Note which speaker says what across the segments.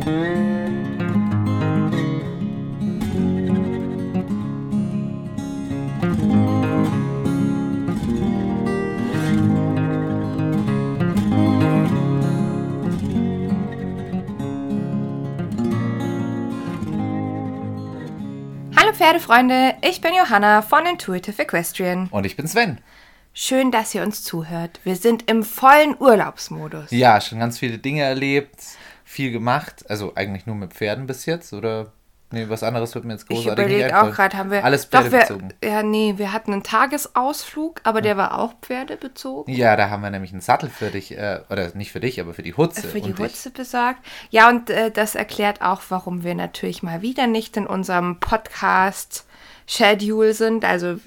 Speaker 1: Hallo Pferdefreunde, ich bin Johanna von Intuitive Equestrian.
Speaker 2: Und ich bin Sven.
Speaker 1: Schön, dass ihr uns zuhört. Wir sind im vollen Urlaubsmodus.
Speaker 2: Ja, schon ganz viele Dinge erlebt, viel gemacht. Also eigentlich nur mit Pferden bis jetzt, oder? Nee, was anderes wird mir jetzt
Speaker 1: Ich
Speaker 2: großartig
Speaker 1: überlege
Speaker 2: nicht
Speaker 1: auch gerade, haben wir.
Speaker 2: Alles
Speaker 1: Doch, wir,
Speaker 2: pferdebezogen.
Speaker 1: ja, nee, wir hatten einen Tagesausflug, aber der war auch pferdebezogen.
Speaker 2: Ja, da haben wir nämlich einen Sattel für dich, äh, oder nicht für dich, aber für die Hutze.
Speaker 1: Für die. Hutze besorgt. Ja, und äh, das erklärt auch, warum wir natürlich mal wieder nicht in unserem Podcast Schedule sind. Also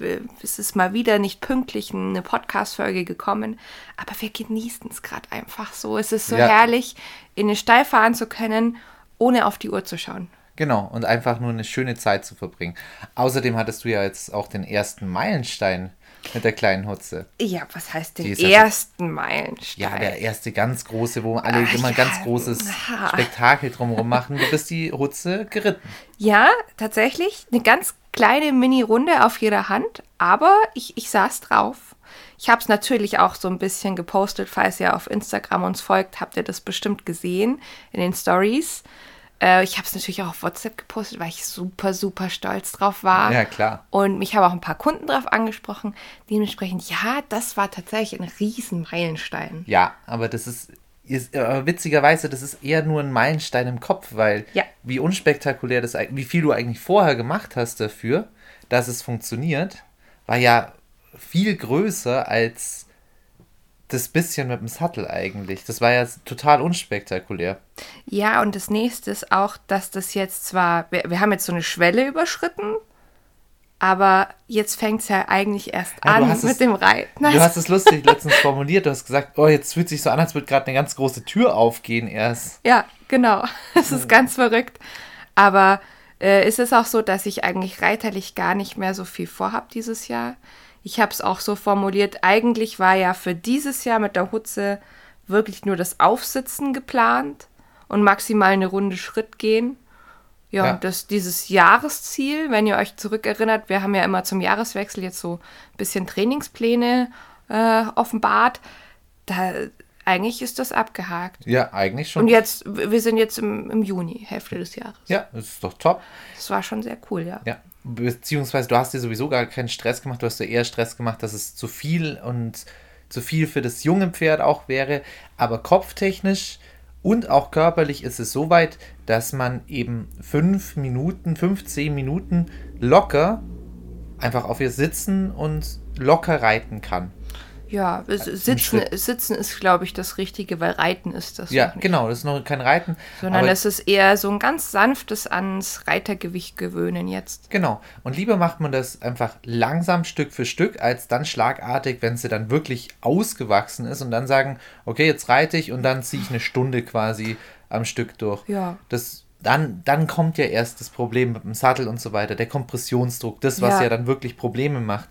Speaker 1: es ist mal wieder nicht pünktlich eine Podcast-Folge gekommen. Aber wir genießen es gerade einfach so. Es ist so
Speaker 2: Ja.
Speaker 1: herrlich, in den Stall fahren zu können, ohne auf die Uhr zu schauen.
Speaker 2: Genau, und einfach nur eine schöne Zeit zu verbringen. Außerdem hattest du ja jetzt auch den ersten Meilenstein mit der kleinen Hutze.
Speaker 1: Ja, was heißt den ersten Meilenstein?
Speaker 2: Ja, der erste ganz große, wo alle
Speaker 1: Ach,
Speaker 2: immer ein
Speaker 1: ja.
Speaker 2: ganz großes. Spektakel drumherum machen. Du bist die Hutze geritten.
Speaker 1: Ja, tatsächlich. Eine ganz kleine Mini-Runde auf jeder Hand, aber ich, ich saß drauf. Ich habe es natürlich auch so ein bisschen gepostet, falls ihr auf Instagram uns folgt, habt ihr das bestimmt gesehen in den Stories. Äh, ich habe es natürlich auch auf WhatsApp gepostet, weil ich super, super stolz drauf war.
Speaker 2: Ja, klar.
Speaker 1: Und mich haben auch ein paar Kunden drauf angesprochen. Dementsprechend, ja, das war tatsächlich ein riesen Meilenstein.
Speaker 2: Ja, aber das ist, ist äh, witzigerweise, das ist eher nur ein Meilenstein im Kopf, weil
Speaker 1: Ja.
Speaker 2: wie unspektakulär das, wie viel du eigentlich vorher gemacht hast dafür, dass es funktioniert, war ja viel größer als das bisschen mit dem Sattel eigentlich. Das war ja total unspektakulär.
Speaker 1: Ja, und das nächste ist auch, dass das jetzt zwar, wir, wir haben jetzt so eine Schwelle überschritten, aber jetzt fängt es ja eigentlich erst
Speaker 2: Ja, du
Speaker 1: an mit
Speaker 2: es-
Speaker 1: dem Reiten.
Speaker 2: Du hast es lustig letztens formuliert, du hast gesagt, oh, jetzt fühlt sich so an, als würde gerade eine ganz große Tür aufgehen erst.
Speaker 1: Ja, genau. Es ist ganz verrückt. Aber äh, ist es auch so, dass ich eigentlich reiterlich gar nicht mehr so viel vorhab dieses Jahr? Ich habe es auch so formuliert, eigentlich war ja für dieses Jahr mit der Hutze wirklich nur das Aufsitzen geplant und maximal eine Runde Schritt gehen. Ja,
Speaker 2: Ja.
Speaker 1: und das, dieses Jahresziel, wenn ihr euch zurückerinnert, wir haben ja immer zum Jahreswechsel jetzt so ein bisschen Trainingspläne äh, offenbart. Da, eigentlich ist das abgehakt.
Speaker 2: Ja, eigentlich schon.
Speaker 1: Und jetzt, wir sind jetzt im, im Juni, Hälfte des Jahres.
Speaker 2: ja, das ist doch top.
Speaker 1: Das war schon sehr cool, ja.
Speaker 2: Ja, beziehungsweise du hast dir sowieso gar keinen Stress gemacht, du hast dir eher Stress gemacht, dass es zu viel und zu viel für das junge Pferd auch wäre, aber kopftechnisch und auch körperlich ist es so weit, dass man eben fünf Minuten, 15 Minuten locker einfach auf ihr sitzen und locker reiten kann.
Speaker 1: Ja, es- sitzen, sitzen ist, glaube ich, das Richtige, weil Reiten ist das
Speaker 2: Ja, genau, das ist noch kein Reiten.
Speaker 1: Sondern es ist eher so ein ganz sanftes ans Reitergewicht gewöhnen jetzt.
Speaker 2: Genau. Und lieber macht man das einfach langsam Stück für Stück, als dann schlagartig, wenn sie dann wirklich ausgewachsen ist und dann sagen, okay, jetzt reite ich und dann ziehe ich eine Stunde quasi am Stück durch.
Speaker 1: Ja.
Speaker 2: Das, dann, dann kommt ja erst das Problem mit dem Sattel und so weiter, der Kompressionsdruck, das, was
Speaker 1: Ja.
Speaker 2: ja, dann wirklich Probleme macht.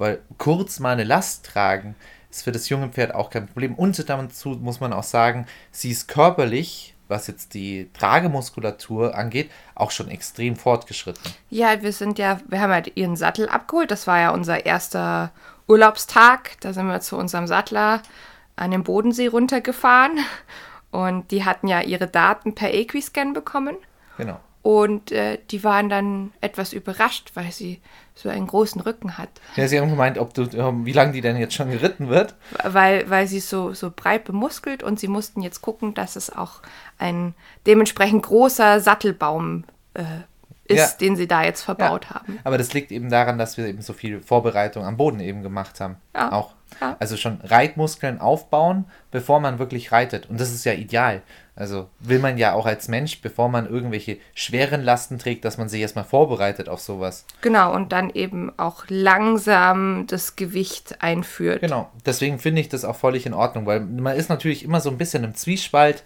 Speaker 2: Weil kurz mal eine Last tragen, ist für das junge Pferd auch kein Problem. Und dazu muss man auch sagen, sie ist körperlich, was jetzt die Tragemuskulatur angeht, auch schon extrem fortgeschritten.
Speaker 1: Ja, wir sind ja, wir haben halt ihren Sattel abgeholt. Das war ja unser erster Urlaubstag. Da sind wir zu unserem Sattler an den Bodensee runtergefahren. Und die hatten ja ihre Daten per Equiscan bekommen.
Speaker 2: Genau.
Speaker 1: Und äh, die waren dann etwas überrascht, weil sie so einen großen Rücken hat.
Speaker 2: Ja, sie haben gemeint, ob du, ähm, wie lange die denn jetzt schon geritten wird.
Speaker 1: Weil, weil sie so, so breit bemuskelt und sie mussten jetzt gucken, dass es auch ein dementsprechend großer Sattelbaum äh, ist,
Speaker 2: Ja.
Speaker 1: den sie da jetzt verbaut haben.
Speaker 2: Aber das liegt eben daran, dass wir eben so viel Vorbereitung am Boden eben gemacht haben.
Speaker 1: Ja.
Speaker 2: Auch.
Speaker 1: Ja.
Speaker 2: Also schon Reitmuskeln aufbauen, bevor man wirklich reitet. Und das ist ja ideal. Also will man ja auch als Mensch, bevor man irgendwelche schweren Lasten trägt, dass man sich erstmal vorbereitet auf sowas.
Speaker 1: Genau, und dann eben auch langsam das Gewicht einführt.
Speaker 2: Genau. Deswegen finde ich das auch völlig in Ordnung, weil man ist natürlich immer so ein bisschen im Zwiespalt.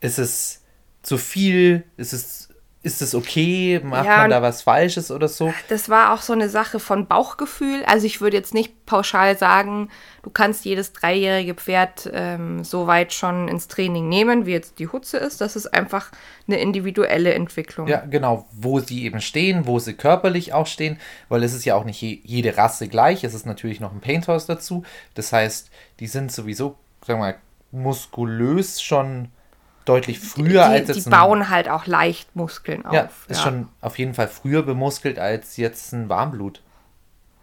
Speaker 2: Ist es zu viel? Ist es ist es okay? Macht
Speaker 1: Ja,
Speaker 2: man da was Falsches oder so?
Speaker 1: Das war auch so eine Sache von Bauchgefühl. Also ich würde jetzt nicht pauschal sagen, du kannst jedes dreijährige Pferd ähm, so weit schon ins Training nehmen, wie jetzt die Hutze ist. Das ist einfach eine individuelle Entwicklung.
Speaker 2: Ja, genau, wo sie eben stehen, wo sie körperlich auch stehen, weil es ist ja auch nicht je, jede Rasse gleich. Es ist natürlich noch ein Paint Horse dazu. Das heißt, die sind sowieso, sagen wir mal, muskulös schon deutlich früher als
Speaker 1: die,
Speaker 2: jetzt
Speaker 1: die
Speaker 2: ein-
Speaker 1: bauen halt auch leicht Muskeln auf.
Speaker 2: Ja, ist schon auf jeden Fall früher bemuskelt als jetzt ein Warmblut.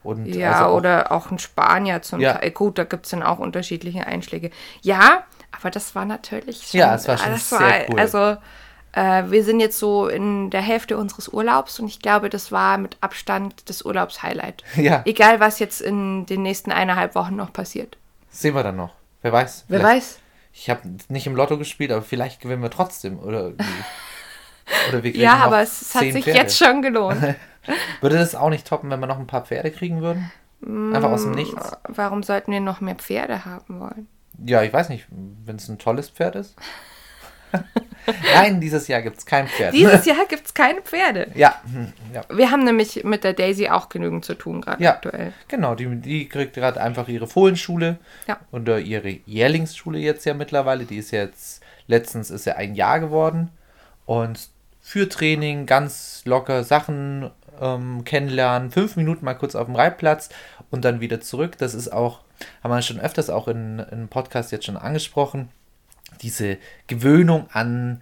Speaker 2: Und
Speaker 1: Ja,
Speaker 2: also auch-
Speaker 1: oder auch ein Spanier zum
Speaker 2: Ja.
Speaker 1: Teil. Gut, da gibt es dann auch unterschiedliche Einschläge. Ja, aber das war natürlich schon.
Speaker 2: Ja, es war schon sehr cool.
Speaker 1: Also, äh, wir sind jetzt so in der Hälfte unseres Urlaubs und ich glaube, das war mit Abstand das Urlaubshighlight.
Speaker 2: Ja.
Speaker 1: Egal, was jetzt in den nächsten eineinhalb Wochen noch passiert.
Speaker 2: Sehen wir dann noch. Wer weiß.
Speaker 1: Wer weiß.
Speaker 2: Ich habe nicht im Lotto gespielt, aber vielleicht gewinnen wir trotzdem. Oder, oder wir kriegen
Speaker 1: Ja, aber es hat sich
Speaker 2: Pferde.
Speaker 1: jetzt schon gelohnt.
Speaker 2: Würde das auch nicht toppen, wenn wir noch ein paar Pferde kriegen würden? Einfach aus
Speaker 1: Mm.
Speaker 2: dem Nichts?
Speaker 1: Warum sollten wir noch mehr Pferde haben wollen?
Speaker 2: Ja, ich weiß nicht, wenn es ein tolles Pferd ist. Nein, dieses Jahr gibt es kein Pferd.
Speaker 1: Dieses Jahr gibt es keine Pferde.
Speaker 2: ja, ja,
Speaker 1: Wir haben nämlich mit der Daisy auch genügend zu tun gerade
Speaker 2: ja.
Speaker 1: aktuell.
Speaker 2: Genau, die, die kriegt gerade einfach ihre Fohlenschule.
Speaker 1: Ja.
Speaker 2: Oder ihre Jährlingsschule jetzt ja mittlerweile. Die ist jetzt, letztens ist ja ein Jahr geworden. Und für Training ganz locker Sachen ähm, kennenlernen. Fünf Minuten mal kurz auf dem Reitplatz und dann wieder zurück. Das ist auch, haben wir schon öfters auch in, in einem Podcast jetzt schon angesprochen. Diese Gewöhnung an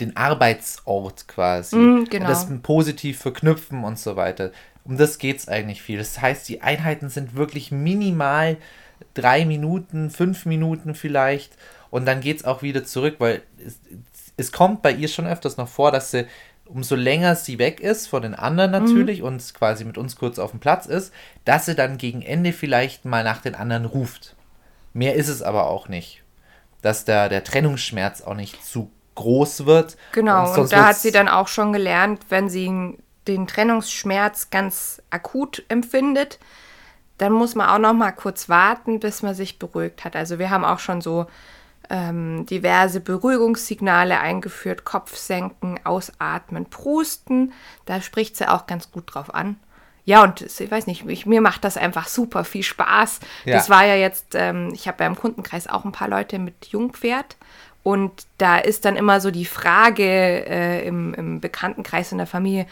Speaker 2: den Arbeitsort quasi.
Speaker 1: Mm, genau.
Speaker 2: Das positiv verknüpfen und so weiter. Um das geht es eigentlich viel. Das heißt, die Einheiten sind wirklich minimal drei Minuten, fünf Minuten vielleicht. Und dann geht es auch wieder zurück, weil es, es kommt bei ihr schon öfters noch vor, dass sie, umso länger sie weg ist von den anderen natürlich und quasi mit uns kurz auf dem Platz ist, dass sie dann gegen Ende vielleicht mal nach den anderen ruft. Mehr ist es aber auch nicht. Dass der, der Trennungsschmerz auch nicht zu groß wird.
Speaker 1: Genau, und,
Speaker 2: sonst
Speaker 1: da hat sie dann auch schon gelernt, wenn sie den Trennungsschmerz ganz akut empfindet, dann muss man auch noch mal kurz warten, bis man sich beruhigt hat. Also wir haben auch schon so ähm, diverse Beruhigungssignale eingeführt, Kopf senken, ausatmen, prusten. Da spricht sie auch ganz gut drauf an. Ja, und ich weiß nicht, ich, mir macht das einfach super viel Spaß.
Speaker 2: Ja.
Speaker 1: Das war ja jetzt, ähm, ich habe ja im Kundenkreis auch ein paar Leute mit Jungpferd. Und da ist dann immer so die Frage äh, im, im Bekanntenkreis in der Familie,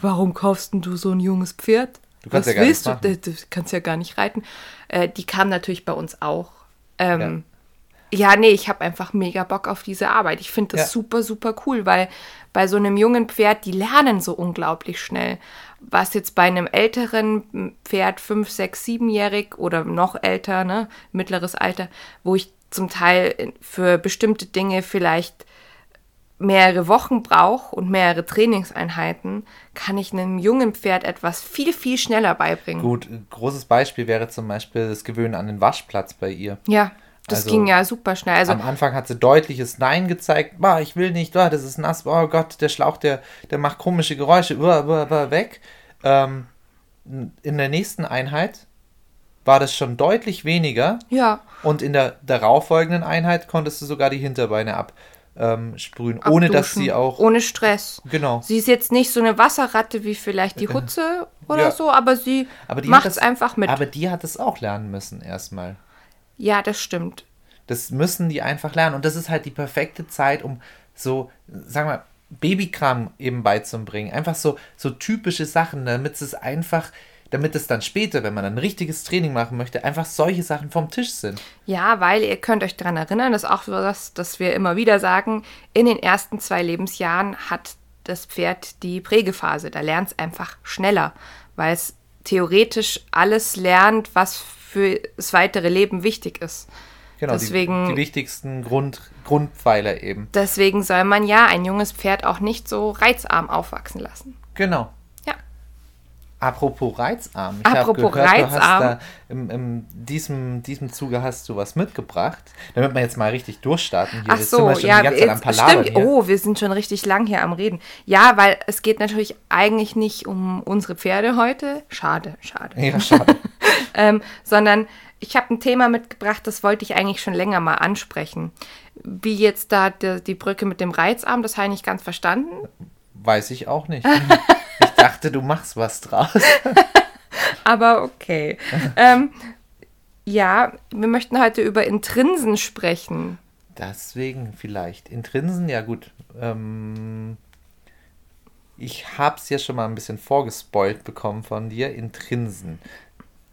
Speaker 1: warum kaufst denn du so ein junges Pferd?
Speaker 2: Du kannst
Speaker 1: Was
Speaker 2: ja gar
Speaker 1: willst
Speaker 2: nichts
Speaker 1: du?
Speaker 2: machen.
Speaker 1: Du du kannst ja gar nicht reiten. Äh, die kam natürlich bei uns auch. Ähm, ja. nee, ich habe einfach mega Bock auf diese Arbeit. Ich finde das
Speaker 2: Ja.
Speaker 1: super, super cool, weil bei so einem jungen Pferd, die lernen so unglaublich schnell. Was jetzt bei einem älteren Pferd, fünf, sechs, siebenjährig oder noch älter, ne, mittleres Alter, wo ich zum Teil für bestimmte Dinge vielleicht mehrere Wochen brauche und mehrere Trainingseinheiten, kann ich einem jungen Pferd etwas viel, viel schneller beibringen.
Speaker 2: Gut, ein großes Beispiel wäre zum Beispiel das Gewöhnen an den Waschplatz bei ihr.
Speaker 1: Ja, das
Speaker 2: Also,
Speaker 1: ging ja super schnell. Also
Speaker 2: Am Anfang hat sie deutliches Nein gezeigt. Bah, ich will nicht, oh, das ist nass. Oh Gott, der Schlauch, der, der macht komische Geräusche. Weg. Ähm, in der nächsten Einheit war das schon deutlich weniger.
Speaker 1: ja,
Speaker 2: Und in der darauffolgenden Einheit konntest du sogar die Hinterbeine absprühen, ohne dass
Speaker 1: abduschen,
Speaker 2: sie auch.
Speaker 1: Ohne Stress.
Speaker 2: Genau.
Speaker 1: Sie ist jetzt nicht so eine Wasserratte wie vielleicht die Hutze oder
Speaker 2: Ja.
Speaker 1: so, aber sie
Speaker 2: Aber
Speaker 1: macht es einfach mit.
Speaker 2: Aber die hat es auch lernen müssen erstmal.
Speaker 1: ja, das stimmt.
Speaker 2: Das müssen die einfach lernen. Und das ist halt die perfekte Zeit, um so, sagen wir, Babykram eben beizubringen. Einfach so, so typische Sachen, damit es einfach, damit es dann später, wenn man ein richtiges Training machen möchte, einfach solche Sachen vom Tisch sind.
Speaker 1: Ja, weil ihr könnt euch daran erinnern, das ist auch so das, wir immer wieder sagen, in den ersten zwei Lebensjahren hat das Pferd die Prägephase. Da lernt es einfach schneller, weil es theoretisch alles lernt, was für das weitere Leben wichtig ist.
Speaker 2: Genau,
Speaker 1: Deswegen-
Speaker 2: die, die wichtigsten Grund, Grundpfeiler eben.
Speaker 1: Deswegen soll man ja ein junges Pferd auch nicht so reizarm aufwachsen lassen.
Speaker 2: Genau.
Speaker 1: Ja.
Speaker 2: Apropos Reizarm. Ich
Speaker 1: Apropos
Speaker 2: gehört, Du
Speaker 1: Reizarm.
Speaker 2: hast da im, im diesem, diesem Zuge hast du was mitgebracht, damit wir jetzt mal richtig durchstarten hier.
Speaker 1: Ach
Speaker 2: Jetzt sind
Speaker 1: so,
Speaker 2: wir schon
Speaker 1: ja,
Speaker 2: die ganze Zeit am
Speaker 1: jetzt, stimmt.
Speaker 2: hier.
Speaker 1: Oh, wir sind schon richtig lang hier am Reden. Ja, weil es geht natürlich eigentlich nicht um unsere Pferde heute. Schade, schade.
Speaker 2: Ja, schade.
Speaker 1: ähm, sondern ich habe ein Thema mitgebracht, das wollte ich eigentlich schon länger mal ansprechen. Wie jetzt da die, die Brücke mit dem Reizarm, das habe ich nicht ganz verstanden.
Speaker 2: Weiß ich auch nicht. ich dachte, du machst was draus.
Speaker 1: Aber okay. ähm, ja, wir möchten heute über Intrinsen sprechen.
Speaker 2: Deswegen vielleicht. Intrinsen, ja gut. Ähm, ich habe es ja schon mal ein bisschen vorgespoilt bekommen von dir. Intrinsen.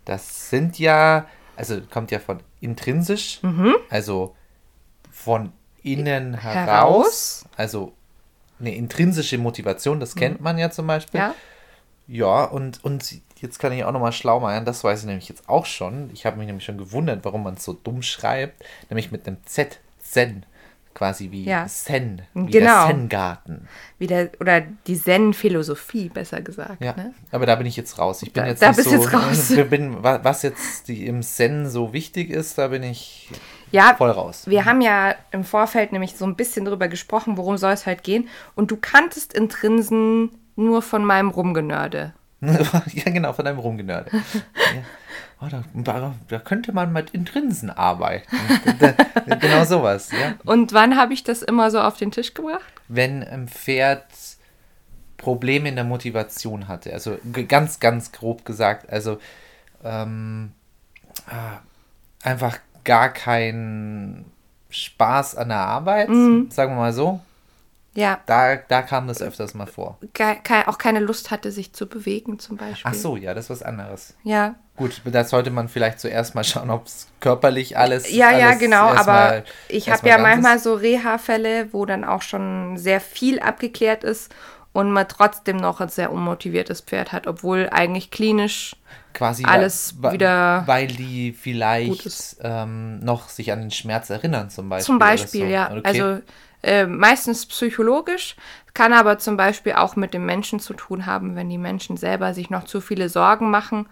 Speaker 2: Das sind ja, also kommt ja von intrinsisch,
Speaker 1: Mhm.
Speaker 2: also von innen heraus.
Speaker 1: Heraus.
Speaker 2: Also eine intrinsische Motivation, das kennt man ja zum Beispiel.
Speaker 1: Ja.
Speaker 2: Ja, und, und jetzt kann ich auch nochmal schlau machen, das weiß ich nämlich jetzt auch schon. Ich habe mich nämlich schon gewundert, warum man es so dumm schreibt, nämlich mit einem Z, Zen, quasi wie
Speaker 1: Ja.
Speaker 2: Zen, wie
Speaker 1: Genau.
Speaker 2: der Zen-Garten.
Speaker 1: Oder die Zen-Philosophie, besser gesagt.
Speaker 2: Ja,
Speaker 1: Ne?
Speaker 2: aber da bin ich jetzt raus. Ich bin
Speaker 1: Da-
Speaker 2: jetzt
Speaker 1: da
Speaker 2: nicht
Speaker 1: bist
Speaker 2: so,
Speaker 1: jetzt raus.
Speaker 2: Bin, wa- was jetzt die, im Zen so wichtig ist, da bin ich
Speaker 1: Ja,
Speaker 2: voll raus.
Speaker 1: wir haben ja im Vorfeld nämlich so ein bisschen drüber gesprochen, worum soll es halt gehen. Und du kanntest Intrinsen nur von meinem Rumgenörde.
Speaker 2: ja, genau, von deinem Rumgenörde. ja. oh, da, da könnte man mit Intrinsen arbeiten. Genau sowas, ja.
Speaker 1: Und wann habe ich das immer so auf den Tisch gebracht?
Speaker 2: wenn ein Pferd Probleme in der Motivation hatte. Also ganz, ganz grob gesagt. Also ähm, ah, einfach gar keinen Spaß an der Arbeit,
Speaker 1: Mhm.
Speaker 2: sagen wir mal so.
Speaker 1: Ja,
Speaker 2: Da, da kam das öfters mal vor.
Speaker 1: ke auch keine Lust hatte, sich zu bewegen zum Beispiel.
Speaker 2: Ach so, ja, das ist was anderes.
Speaker 1: Ja,
Speaker 2: Gut, da sollte man vielleicht zuerst mal schauen, ob es körperlich alles.
Speaker 1: ja, ja,
Speaker 2: alles
Speaker 1: genau.
Speaker 2: erstmal-
Speaker 1: Aber ich habe ja manchmal so Reha-Fälle, wo dann auch schon sehr viel abgeklärt ist und man trotzdem noch ein sehr unmotiviertes Pferd hat, obwohl eigentlich klinisch
Speaker 2: quasi
Speaker 1: alles
Speaker 2: wa-
Speaker 1: wieder
Speaker 2: weil die vielleicht ähm, noch sich an den Schmerz erinnern zum Beispiel.
Speaker 1: Zum Beispiel,
Speaker 2: so.
Speaker 1: ja.
Speaker 2: Okay.
Speaker 1: Also äh, meistens psychologisch, kann aber zum Beispiel auch mit dem Menschen zu tun haben, wenn die Menschen selber sich noch zu viele Sorgen machen,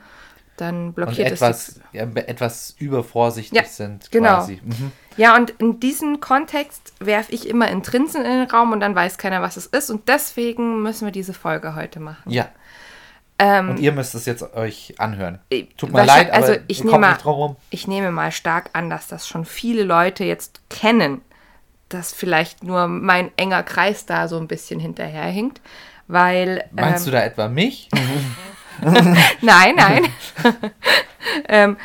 Speaker 1: dann
Speaker 2: und
Speaker 1: blockiert es
Speaker 2: etwas, ja, be- etwas übervorsichtig
Speaker 1: Ja,
Speaker 2: sind
Speaker 1: genau.
Speaker 2: quasi. Mhm.
Speaker 1: Ja, und in diesem Kontext werfe ich immer Intrinsen in den Raum und dann weiß keiner, was es ist. Und deswegen müssen wir diese Folge heute machen.
Speaker 2: Ja.
Speaker 1: Ähm,
Speaker 2: Und ihr müsst es jetzt euch anhören.
Speaker 1: äh,
Speaker 2: Tut mir leid, aber
Speaker 1: also ich
Speaker 2: ihr
Speaker 1: nehme
Speaker 2: nicht drum rum.
Speaker 1: Ich nehme mal stark an, dass das schon viele Leute jetzt kennen, dass vielleicht nur mein enger Kreis da so ein bisschen hinterherhinkt, weil
Speaker 2: Meinst
Speaker 1: ähm,
Speaker 2: du da etwa mich?
Speaker 1: nein, nein, ähm,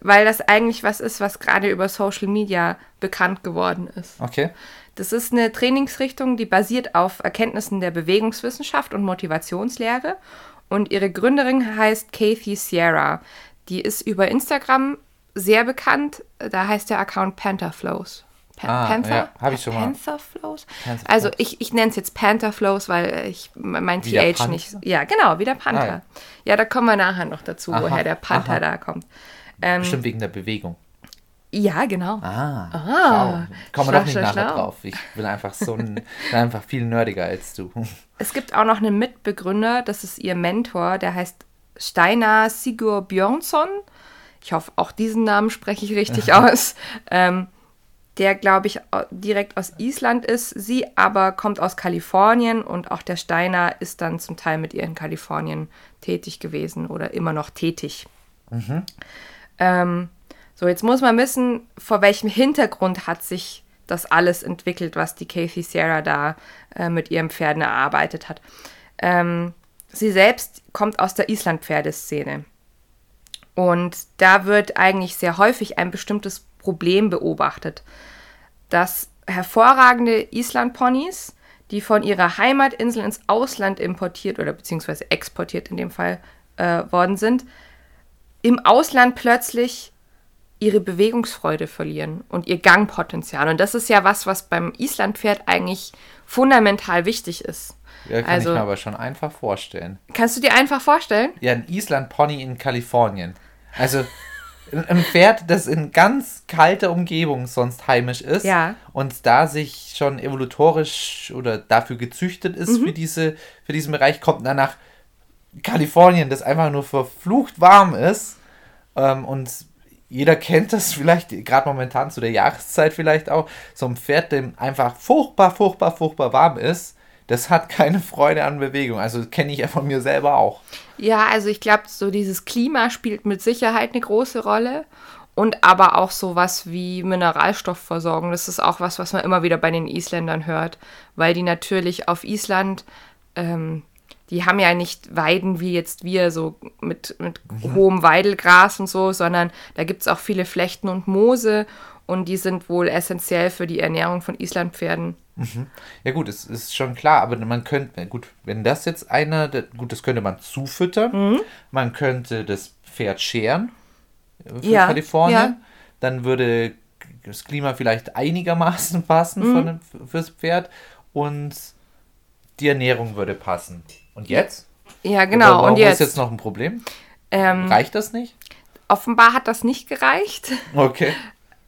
Speaker 1: weil das eigentlich was ist, was gerade über Social Media bekannt geworden ist.
Speaker 2: Okay.
Speaker 1: Das ist eine Trainingsrichtung, die basiert auf Erkenntnissen der Bewegungswissenschaft und Motivationslehre. Und ihre Gründerin heißt Kathy Sierra. Die ist über Instagram sehr bekannt. Da heißt der Account Pantherflows. Pa
Speaker 2: Ah,
Speaker 1: Panther?
Speaker 2: ja, ich schon mal.
Speaker 1: Pantherflows?
Speaker 2: Pantherflows.
Speaker 1: Also ich, ich nenne es jetzt Pantherflows, weil ich mein TH nicht.
Speaker 2: Panther?
Speaker 1: Ja, genau, wie der Panther.
Speaker 2: Ah, ja.
Speaker 1: ja. da kommen wir nachher noch dazu,
Speaker 2: Aha,
Speaker 1: woher der Panther
Speaker 2: aha.
Speaker 1: da kommt. Ähm,
Speaker 2: Bestimmt wegen der Bewegung.
Speaker 1: ja, genau.
Speaker 2: Ah,
Speaker 1: Ah.
Speaker 2: Kommen wir doch nicht nachher
Speaker 1: schlau.
Speaker 2: drauf. Ich bin einfach so ein, bin einfach viel nerdiger als du.
Speaker 1: Es gibt auch noch einen Mitbegründer, das ist ihr Mentor, der heißt Steinar Sigur Björnsson. Ich hoffe, auch diesen Namen spreche ich richtig aus. Ähm, der, glaube ich, direkt aus Island ist. Sie aber kommt aus Kalifornien und auch der Steiner ist dann zum Teil mit ihr in Kalifornien tätig gewesen oder immer noch tätig. Ähm, so, jetzt muss man wissen, vor welchem Hintergrund hat sich das alles entwickelt, was die Kathy Sierra da äh, mit ihren Pferden erarbeitet hat. Ähm, sie selbst kommt aus der Island-Pferdeszene. Und da wird eigentlich sehr häufig ein bestimmtes Problem beobachtet, dass hervorragende Island-Ponys, die von ihrer Heimatinsel ins Ausland importiert oder beziehungsweise exportiert in dem Fall äh, worden sind, im Ausland plötzlich ihre Bewegungsfreude verlieren und ihr Gangpotenzial. Und das ist ja was, was beim Islandpferd eigentlich fundamental wichtig ist.
Speaker 2: Ja, kann
Speaker 1: Also-
Speaker 2: ich mir aber schon einfach vorstellen.
Speaker 1: Kannst du dir einfach vorstellen?
Speaker 2: Ja, ein Island-Pony in Kalifornien. Also ein Pferd, das in ganz kalter Umgebung sonst heimisch ist
Speaker 1: Ja.
Speaker 2: und da sich schon evolutorisch oder dafür gezüchtet ist
Speaker 1: Mhm.
Speaker 2: für, diese, für diesen Bereich, kommt dann nach Kalifornien, das einfach nur verflucht warm ist. Ähm, und jeder kennt das vielleicht, gerade momentan zu der Jahreszeit vielleicht auch, so ein Pferd, dem einfach furchtbar, furchtbar, furchtbar warm ist, das hat keine Freude an Bewegung. Also kenne ich ja von mir selber auch.
Speaker 1: Ja, also ich glaube, so dieses Klima spielt mit Sicherheit eine große Rolle. Und aber auch sowas wie Mineralstoffversorgung. Das ist auch was, was man immer wieder bei den Isländern hört. Weil die natürlich auf Island ähm, die haben ja nicht Weiden wie jetzt wir, so mit, mit mhm. hohem Weidelgras und so, sondern da gibt es auch viele Flechten und Moose und die sind wohl essentiell für die Ernährung von Islandpferden.
Speaker 2: Mhm. Ja gut, es ist schon klar, aber man könnte, gut, wenn das jetzt einer, gut, das könnte man zufüttern, mhm. man könnte das Pferd scheren äh, für ja, Kalifornien, ja. dann würde das Klima vielleicht einigermaßen passen mhm. von, fürs Pferd und die Ernährung würde passen. Und jetzt?
Speaker 1: Ja, genau. Warum und jetzt?
Speaker 2: ist jetzt noch ein Problem? Ähm, Reicht das nicht?
Speaker 1: Offenbar hat das nicht gereicht.
Speaker 2: Okay.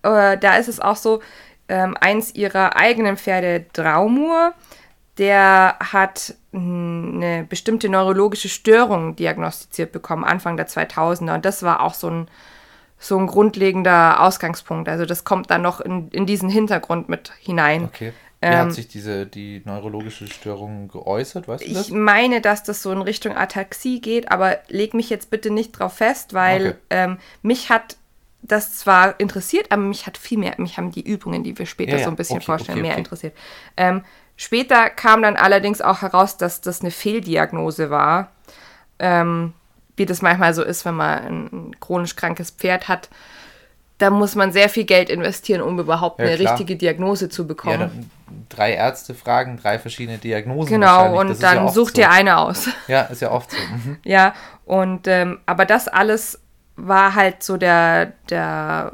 Speaker 1: äh, da ist es auch so, ähm, eins ihrer eigenen Pferde, Draumur, der hat eine bestimmte neurologische Störung diagnostiziert bekommen, Anfang der 2000er. Und das war auch so ein, so ein grundlegender Ausgangspunkt. Also das kommt dann noch in, in diesen Hintergrund mit hinein.
Speaker 2: Okay. Wie ähm, hat sich diese, die neurologische Störung geäußert? Weißt du
Speaker 1: das? Ich meine, dass das so in Richtung Ataxie geht, aber leg mich jetzt bitte nicht drauf fest, weil okay. ähm, mich hat das zwar interessiert, aber mich hat viel mehr, mich haben die Übungen, die wir später ja, ja. so ein bisschen okay, vorstellen, okay, mehr interessiert. Ähm, später kam dann allerdings auch heraus, dass das eine Fehldiagnose war. Ähm, wie das manchmal so ist, wenn man ein, ein chronisch krankes Pferd hat da muss man sehr viel Geld investieren, um überhaupt ja, eine klar. richtige Diagnose zu bekommen. Ja,
Speaker 2: drei Ärzte fragen, drei verschiedene Diagnosen.
Speaker 1: Genau, und dann ja sucht so. dir eine aus.
Speaker 2: Ja, ist ja oft so. Mhm.
Speaker 1: Ja, und ähm, aber das alles war halt so der, der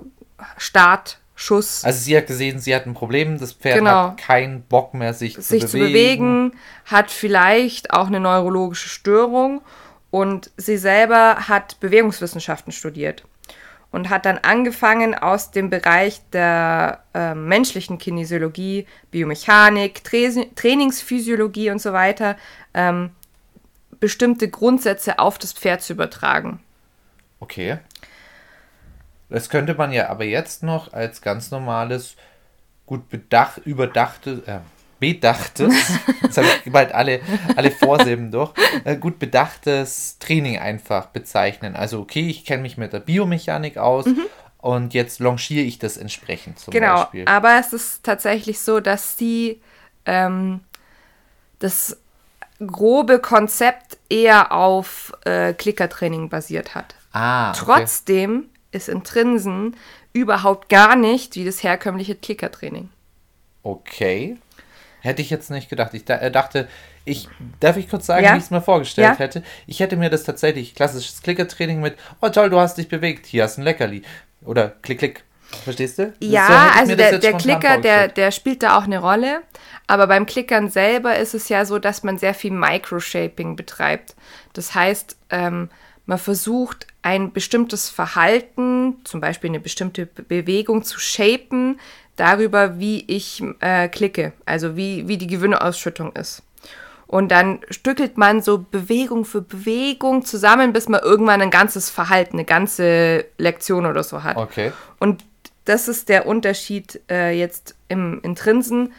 Speaker 1: Startschuss.
Speaker 2: Also sie hat gesehen, sie hat ein Problem, das Pferd genau. hat keinen Bock mehr, sich,
Speaker 1: sich
Speaker 2: zu bewegen.
Speaker 1: zu bewegen, hat vielleicht auch eine neurologische Störung und sie selber hat Bewegungswissenschaften studiert und hat dann angefangen aus dem Bereich der äh, menschlichen Kinesiologie, Biomechanik, Tra Trainingsphysiologie und so weiter ähm, bestimmte Grundsätze auf das Pferd zu übertragen.
Speaker 2: Okay. Das könnte man ja aber jetzt noch als ganz normales, gut bedacht, überdachtes, äh, bedachtes, jetzt habe ich bald alle, alle Vorsilben durch, äh, gut bedachtes Training einfach bezeichnen. Also okay, ich kenne mich mit der Biomechanik aus mhm. und jetzt longiere ich das entsprechend zum
Speaker 1: genau,
Speaker 2: Beispiel.
Speaker 1: aber es ist tatsächlich so, dass sie ähm, das grobe Konzept eher auf äh, Klickertraining basiert hat.
Speaker 2: Ah, okay.
Speaker 1: Trotzdem ist Intrinsen überhaupt gar nicht wie das herkömmliche Klickertraining.
Speaker 2: Okay. Hätte ich jetzt nicht gedacht. Ich äh, dachte, ich, darf ich kurz sagen, ja? wie ich es mir vorgestellt ja? hätte? Ich hätte mir das tatsächlich klassisches Klickertraining mit, oh toll, du hast dich bewegt, hier hast ein Leckerli. Oder klick, klick. Verstehst du?
Speaker 1: Ja, so also der, der Klicker, der, der spielt da auch eine Rolle. Aber beim Klickern selber ist es ja so, dass man sehr viel Microshaping betreibt. Das heißt, ähm, man versucht ein bestimmtes Verhalten, zum Beispiel eine bestimmte Bewegung zu shapen, darüber, wie ich äh, klicke, also wie, wie die Gewinneausschüttung ist. Und dann stückelt man so Bewegung für Bewegung zusammen, bis man irgendwann ein ganzes Verhalten, eine ganze Lektion oder so hat.
Speaker 2: Okay.
Speaker 1: Und das ist der Unterschied äh, jetzt im Intrinsen.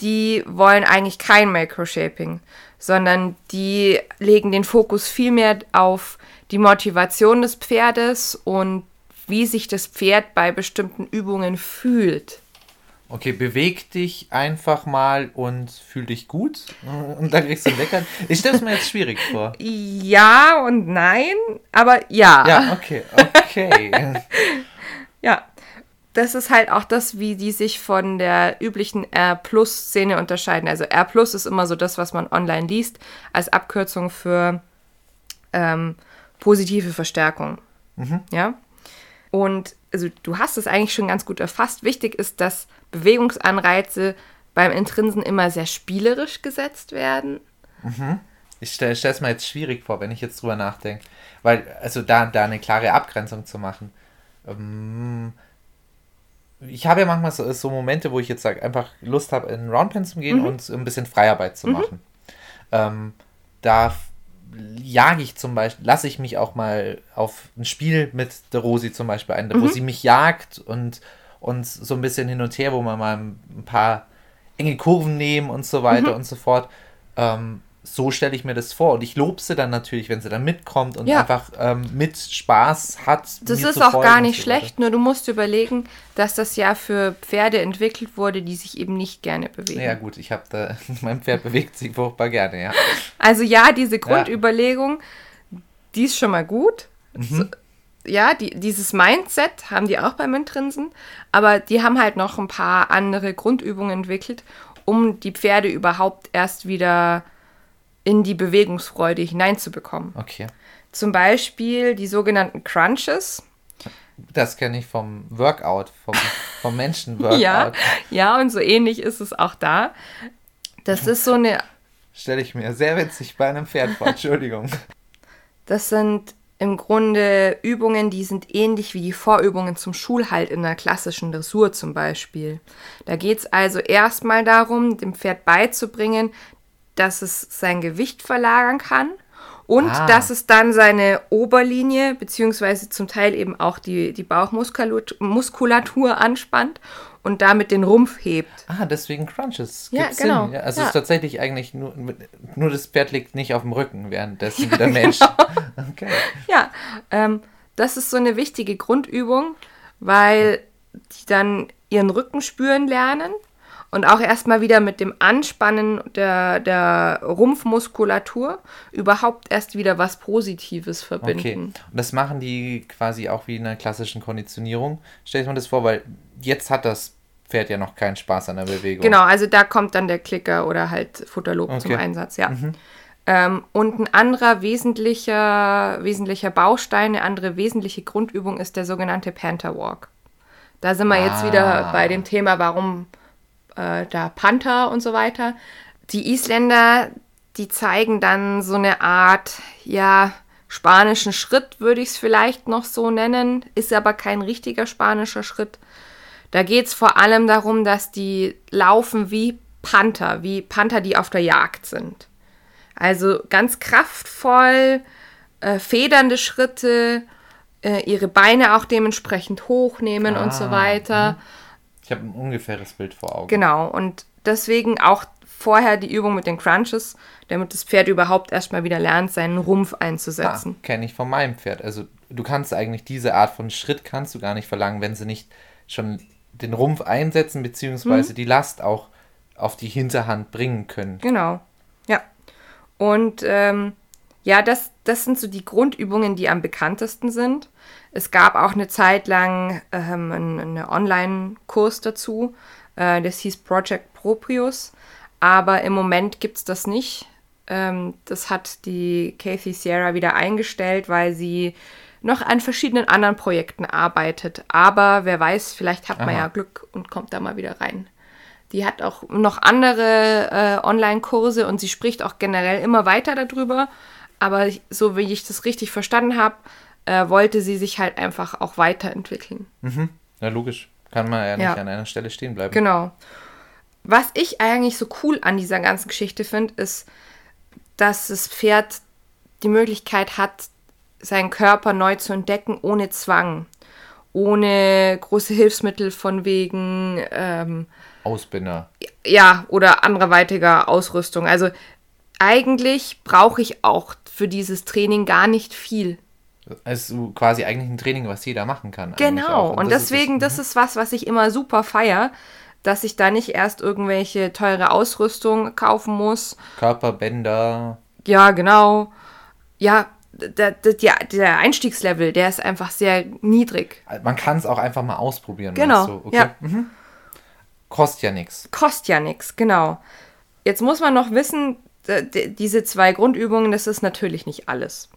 Speaker 1: Die wollen eigentlich kein Microshaping, sondern die legen den Fokus viel mehr auf die Motivation des Pferdes und wie sich das Pferd bei bestimmten Übungen fühlt.
Speaker 2: Okay, beweg dich einfach mal und fühl dich gut und dann kriegst du Leckern. Ich stelle es mir jetzt schwierig vor.
Speaker 1: Ja und nein, aber ja.
Speaker 2: Ja, okay, okay.
Speaker 1: ja, das ist halt auch das, wie die sich von der üblichen R-Plus-Szene unterscheiden. Also R-Plus ist immer so das, was man online liest, als Abkürzung für ähm, positive Verstärkung. Mhm. Ja. Und also du hast es eigentlich schon ganz gut erfasst. Wichtig ist, dass Bewegungsanreize beim Intrinsen immer sehr spielerisch gesetzt werden.
Speaker 2: Mhm. Ich stelle es mir jetzt schwierig vor, wenn ich jetzt drüber nachdenke. Weil, also da, da eine klare Abgrenzung zu machen. Ähm, ich habe ja manchmal so, so, Momente, wo ich jetzt sag, einfach Lust habe, in Roundpen zu gehen mhm. und ein bisschen Freiarbeit zu mhm. machen. Ähm, da jage ich zum Beispiel, lasse ich mich auch mal auf ein Spiel mit der Rosi zum Beispiel ein, mhm. wo sie mich jagt und, und so ein bisschen hin und her, wo man mal ein paar enge Kurven nehmen und so weiter mhm. und so fort. Ähm, so stelle ich mir das vor. Und ich lobe sie dann natürlich, wenn sie dann mitkommt und
Speaker 1: Ja.
Speaker 2: einfach ähm, mit Spaß hat.
Speaker 1: Das ist auch gar nicht
Speaker 2: so
Speaker 1: schlecht, nur du musst überlegen, dass das ja für Pferde entwickelt wurde, die sich eben nicht gerne bewegen.
Speaker 2: Ja, gut, ich habe da, mein Pferd bewegt sich furchtbar gerne, ja.
Speaker 1: Also ja, diese Grundüberlegung, die ist schon mal gut.
Speaker 2: Mhm.
Speaker 1: So, ja, die, dieses Mindset haben die auch beim Intrinsen, aber die haben halt noch ein paar andere Grundübungen entwickelt, um die Pferde überhaupt erst wieder in die Bewegungsfreude hineinzubekommen.
Speaker 2: Okay.
Speaker 1: Zum Beispiel die sogenannten Crunches.
Speaker 2: Das kenne ich vom Workout, vom, vom Menschen-Workout.
Speaker 1: Ja, ja, und so ähnlich ist es auch da. Das ist so eine
Speaker 2: Stelle ich mir sehr witzig bei einem Pferd vor, Entschuldigung.
Speaker 1: Das sind im Grunde Übungen, die sind ähnlich wie die Vorübungen zum Schulhalt in der klassischen Dressur zum Beispiel. Da geht es also erstmal darum, dem Pferd beizubringen, dass es sein Gewicht verlagern kann und
Speaker 2: Ah.
Speaker 1: dass es dann seine Oberlinie beziehungsweise zum Teil eben auch die, die Bauchmuskulatur Muskulatur anspannt und damit den Rumpf hebt.
Speaker 2: Ah, deswegen Crunches.
Speaker 1: Ja,
Speaker 2: Gibt's
Speaker 1: genau.
Speaker 2: Sinn. Ja, also
Speaker 1: Ja.
Speaker 2: es ist tatsächlich eigentlich nur, nur das Pferd liegt nicht auf dem Rücken, währenddessen der Mensch.
Speaker 1: genau.
Speaker 2: Okay.
Speaker 1: Ja, ähm, das ist so eine wichtige Grundübung, weil die dann ihren Rücken spüren lernen und auch erstmal wieder mit dem Anspannen der, der Rumpfmuskulatur überhaupt erst wieder was Positives
Speaker 2: Okay.
Speaker 1: verbinden.
Speaker 2: Und das machen die quasi auch wie in einer klassischen Konditionierung. Stell ich mir das vor, weil jetzt hat das Pferd ja noch keinen Spaß an der Bewegung.
Speaker 1: Genau, also da kommt dann der Klicker oder halt Futterlob zum
Speaker 2: Okay.
Speaker 1: Einsatz, ja. Ähm, und ein anderer wesentlicher, wesentlicher Baustein, eine andere wesentliche Grundübung ist der sogenannte Panther Walk. Da sind wir jetzt
Speaker 2: Ah.
Speaker 1: wieder bei dem Thema, warum äh, da Panther und so weiter. Die Isländer, die zeigen dann so eine Art, ja, spanischen Schritt, würde ich es vielleicht noch so nennen, ist aber kein richtiger spanischer Schritt. Da geht es vor allem darum, dass die laufen wie Panther, wie Panther, die auf der Jagd sind. Also ganz kraftvoll, äh, federnde Schritte, äh, ihre Beine auch dementsprechend hochnehmen und so
Speaker 2: Ah,
Speaker 1: weiter.
Speaker 2: Ich habe ein ungefähres Bild vor Augen.
Speaker 1: Genau, und deswegen auch vorher die Übung mit den Crunches, damit das Pferd überhaupt erstmal wieder lernt, seinen Rumpf
Speaker 2: Ah,
Speaker 1: einzusetzen.
Speaker 2: kenne ich von meinem Pferd. Also du kannst eigentlich diese Art von Schritt kannst du gar nicht verlangen, wenn sie nicht schon den Rumpf einsetzen,
Speaker 1: Mhm.
Speaker 2: beziehungsweise die Last auch auf die Hinterhand bringen können.
Speaker 1: Genau, ja. Und ähm, ja, das, das sind so die Grundübungen, die am bekanntesten sind. Es gab auch eine Zeit lang ähm, einen, einen Online-Kurs dazu, äh, das hieß Project Proprius, aber im Moment gibt es das nicht. Ähm, das hat die Kathy Sierra wieder eingestellt, weil sie noch an verschiedenen anderen Projekten arbeitet. Aber wer weiß, vielleicht hat man
Speaker 2: Aha.
Speaker 1: ja Glück und kommt da mal wieder rein. Die hat auch noch andere äh, Online-Kurse und sie spricht auch generell immer weiter darüber. Aber so wie ich das richtig verstanden habe, äh, wollte sie sich halt einfach auch weiterentwickeln.
Speaker 2: Ja, logisch. Kann man ja nicht
Speaker 1: Ja.
Speaker 2: an einer Stelle stehen bleiben.
Speaker 1: Genau. Was ich eigentlich so cool an dieser ganzen Geschichte finde, ist, dass das Pferd die Möglichkeit hat, seinen Körper neu zu entdecken, ohne Zwang. Ohne große Hilfsmittel von wegen, ähm,
Speaker 2: Ausbinder.
Speaker 1: ja, oder anderweitiger Ausrüstung. Also eigentlich brauche ich auch für dieses Training gar nicht viel.
Speaker 2: Also quasi eigentlich ein Training, was jeder machen kann.
Speaker 1: Genau.
Speaker 2: auch.
Speaker 1: Und,
Speaker 2: das ist
Speaker 1: deswegen,
Speaker 2: es.
Speaker 1: das ist was, was ich immer super feier, dass ich da nicht erst irgendwelche teure Ausrüstung kaufen muss.
Speaker 2: Körperbänder.
Speaker 1: Ja, genau. Ja, der, der, der- Einstiegslevel, der ist einfach sehr niedrig.
Speaker 2: Man kann es auch einfach mal ausprobieren.
Speaker 1: Genau,
Speaker 2: du? Okay.
Speaker 1: ja.
Speaker 2: Mhm. Kostet ja nichts.
Speaker 1: Kostet ja nichts, genau. Jetzt muss man noch wissen, diese zwei Grundübungen, das ist natürlich nicht alles.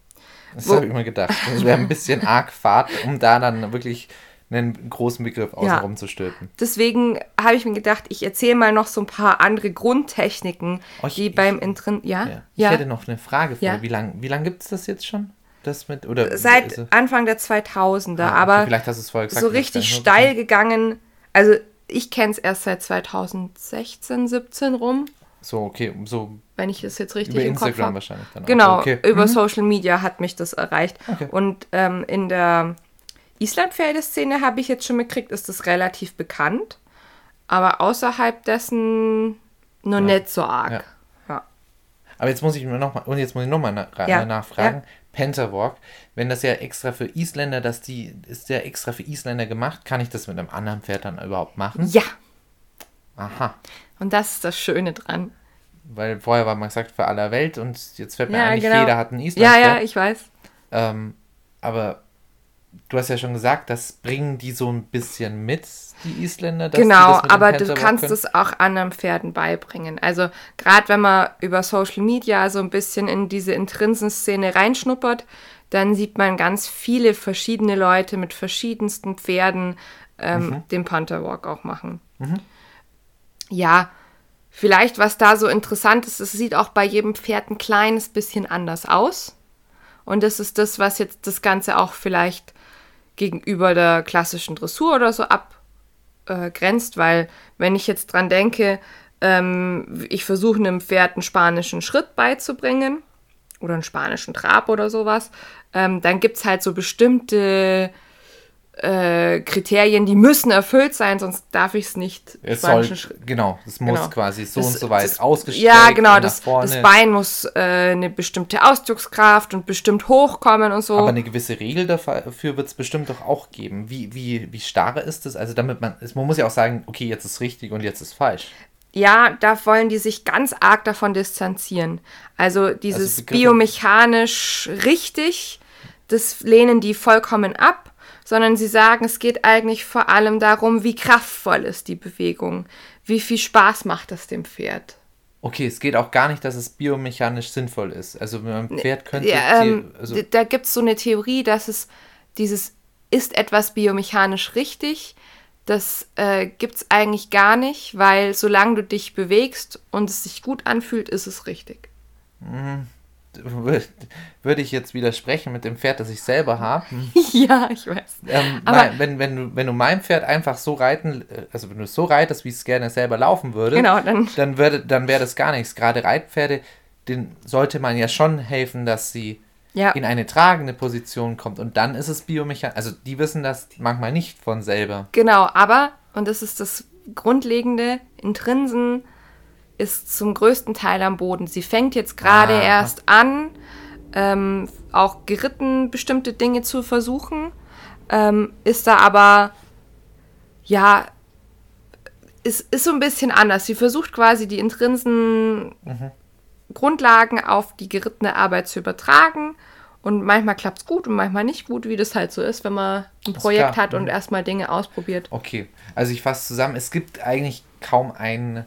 Speaker 2: Das habe ich mir gedacht. Das wäre ein bisschen arg Fahrt, um da dann wirklich einen großen Begriff außenrum zu stülpen.
Speaker 1: Deswegen habe ich mir gedacht, ich erzähle mal noch so ein paar andere Grundtechniken,
Speaker 2: Oh, ich-
Speaker 1: die
Speaker 2: ich-
Speaker 1: beim Intrin... Ja?
Speaker 2: Ja. Ich hätte noch eine Frage vor.
Speaker 1: Ja.
Speaker 2: Wie lange wie lang gibt es das jetzt schon? Das mit, oder
Speaker 1: Seit Anfang der 2000er,
Speaker 2: Ah, okay,
Speaker 1: aber
Speaker 2: vielleicht hast vorher gesagt.
Speaker 1: so richtig steil gegangen. Also ich kenne es erst seit 2016, 17 rum,
Speaker 2: So, okay, so
Speaker 1: wenn ich das jetzt richtig
Speaker 2: über
Speaker 1: im Kopf
Speaker 2: Instagram
Speaker 1: habe.
Speaker 2: wahrscheinlich dann. auch.
Speaker 1: Genau,
Speaker 2: Okay.
Speaker 1: über
Speaker 2: Mhm.
Speaker 1: Social Media hat mich das erreicht.
Speaker 2: Okay.
Speaker 1: Und ähm, in der Islandpferdeszene habe ich jetzt schon mitgekriegt, ist das relativ bekannt. Aber außerhalb dessen nur
Speaker 2: Ja.
Speaker 1: nicht so arg.
Speaker 2: Ja.
Speaker 1: Ja.
Speaker 2: Aber jetzt muss ich mir noch mal, und jetzt muss ich noch mal na,
Speaker 1: Ja,
Speaker 2: nachfragen.
Speaker 1: ja.
Speaker 2: Pentawalk, wenn das ja extra für Isländer, dass die, ist ja extra für Isländer gemacht, kann ich das mit einem anderen Pferd dann überhaupt machen?
Speaker 1: Ja,
Speaker 2: Aha.
Speaker 1: Und das ist das Schöne dran.
Speaker 2: Weil vorher war man gesagt für aller Welt und jetzt fällt mir
Speaker 1: Ja,
Speaker 2: eigentlich
Speaker 1: genau.
Speaker 2: jeder hat ein
Speaker 1: Ja,
Speaker 2: Islandpferd.
Speaker 1: ja, ich weiß.
Speaker 2: Ähm, aber du hast ja schon gesagt, das bringen die so ein bisschen mit, die Isländer. dass die
Speaker 1: Genau,
Speaker 2: dem
Speaker 1: aber du kannst es auch anderen Pferden beibringen. Also gerade wenn man über Social Media so ein bisschen in diese Intrinsenszene reinschnuppert, dann sieht man ganz viele verschiedene Leute mit verschiedensten Pferden ähm,
Speaker 2: Mhm.
Speaker 1: den Panther Walk auch machen. Ja, vielleicht was da so interessant ist, es sieht auch bei jedem Pferd ein kleines bisschen anders aus. Und das ist das, was jetzt das Ganze auch vielleicht gegenüber der klassischen Dressur oder so abgrenzt, weil wenn ich jetzt dran denke, ähm, ich versuche einem Pferd einen spanischen Schritt beizubringen oder einen spanischen Trab oder sowas, ähm, dann gibt es halt so bestimmte äh, Kriterien, die müssen erfüllt sein, sonst darf ich es nicht
Speaker 2: Es soll, genau, das muss
Speaker 1: Genau.
Speaker 2: quasi so
Speaker 1: Das-
Speaker 2: und so weit
Speaker 1: das-
Speaker 2: ausgestreckt
Speaker 1: Ja, genau, das, das Bein muss äh, eine bestimmte Ausdruckskraft und bestimmt hochkommen und so.
Speaker 2: Aber eine gewisse Regel dafür wird es bestimmt doch auch geben. Wie, wie, wie starr ist das? Also damit man, es- man muss ja auch sagen, okay, jetzt ist richtig und jetzt ist falsch.
Speaker 1: Ja, da wollen die sich ganz arg davon distanzieren. Also dieses
Speaker 2: Begriffe-
Speaker 1: biomechanisch richtig, das lehnen die vollkommen ab, sondern sie sagen, es geht eigentlich vor allem darum, wie kraftvoll ist die Bewegung, wie viel Spaß macht es dem Pferd.
Speaker 2: Okay, es geht auch gar nicht, dass es biomechanisch sinnvoll ist. Also wenn man Pferd könnte,
Speaker 1: Ja, ähm,
Speaker 2: also,
Speaker 1: da gibt es so eine Theorie, dass es dieses ist etwas biomechanisch richtig. Das äh, gibt es eigentlich gar nicht, weil solange du dich bewegst und es sich gut anfühlt, ist es richtig.
Speaker 2: wür- würde ich jetzt widersprechen mit dem Pferd, das ich selber habe.
Speaker 1: ja, ich weiß.
Speaker 2: Ähm,
Speaker 1: Aber-
Speaker 2: mein, wenn, wenn, du, wenn du mein Pferd einfach so reiten, äh, also wenn du es so reitest, wie es gerne selber laufen würde,
Speaker 1: Genau, dann-
Speaker 2: dann, würde, dann wäre das gar nichts. Gerade Reitpferde, denen sollte man ja schon helfen, dass sie
Speaker 1: Ja.
Speaker 2: in eine tragende Position kommt. Und dann ist es biomechanisch. Also die wissen das manchmal nicht von selber.
Speaker 1: Genau, aber, und das ist das Grundlegende, Intrinsen ist zum größten Teil am Boden. Sie fängt jetzt gerade
Speaker 2: Ah.
Speaker 1: erst an, ähm, auch geritten bestimmte Dinge zu versuchen, ähm, ist da aber, ja, ist, ist so ein bisschen anders. Sie versucht quasi die Intrinsen Grundlagen auf die gerittene Arbeit zu übertragen. Und manchmal klappt es gut und manchmal nicht gut, wie das halt so ist, wenn man ein Projekt hat und erstmal Dinge ausprobiert.
Speaker 2: Okay, also ich fasse zusammen, es gibt eigentlich kaum ein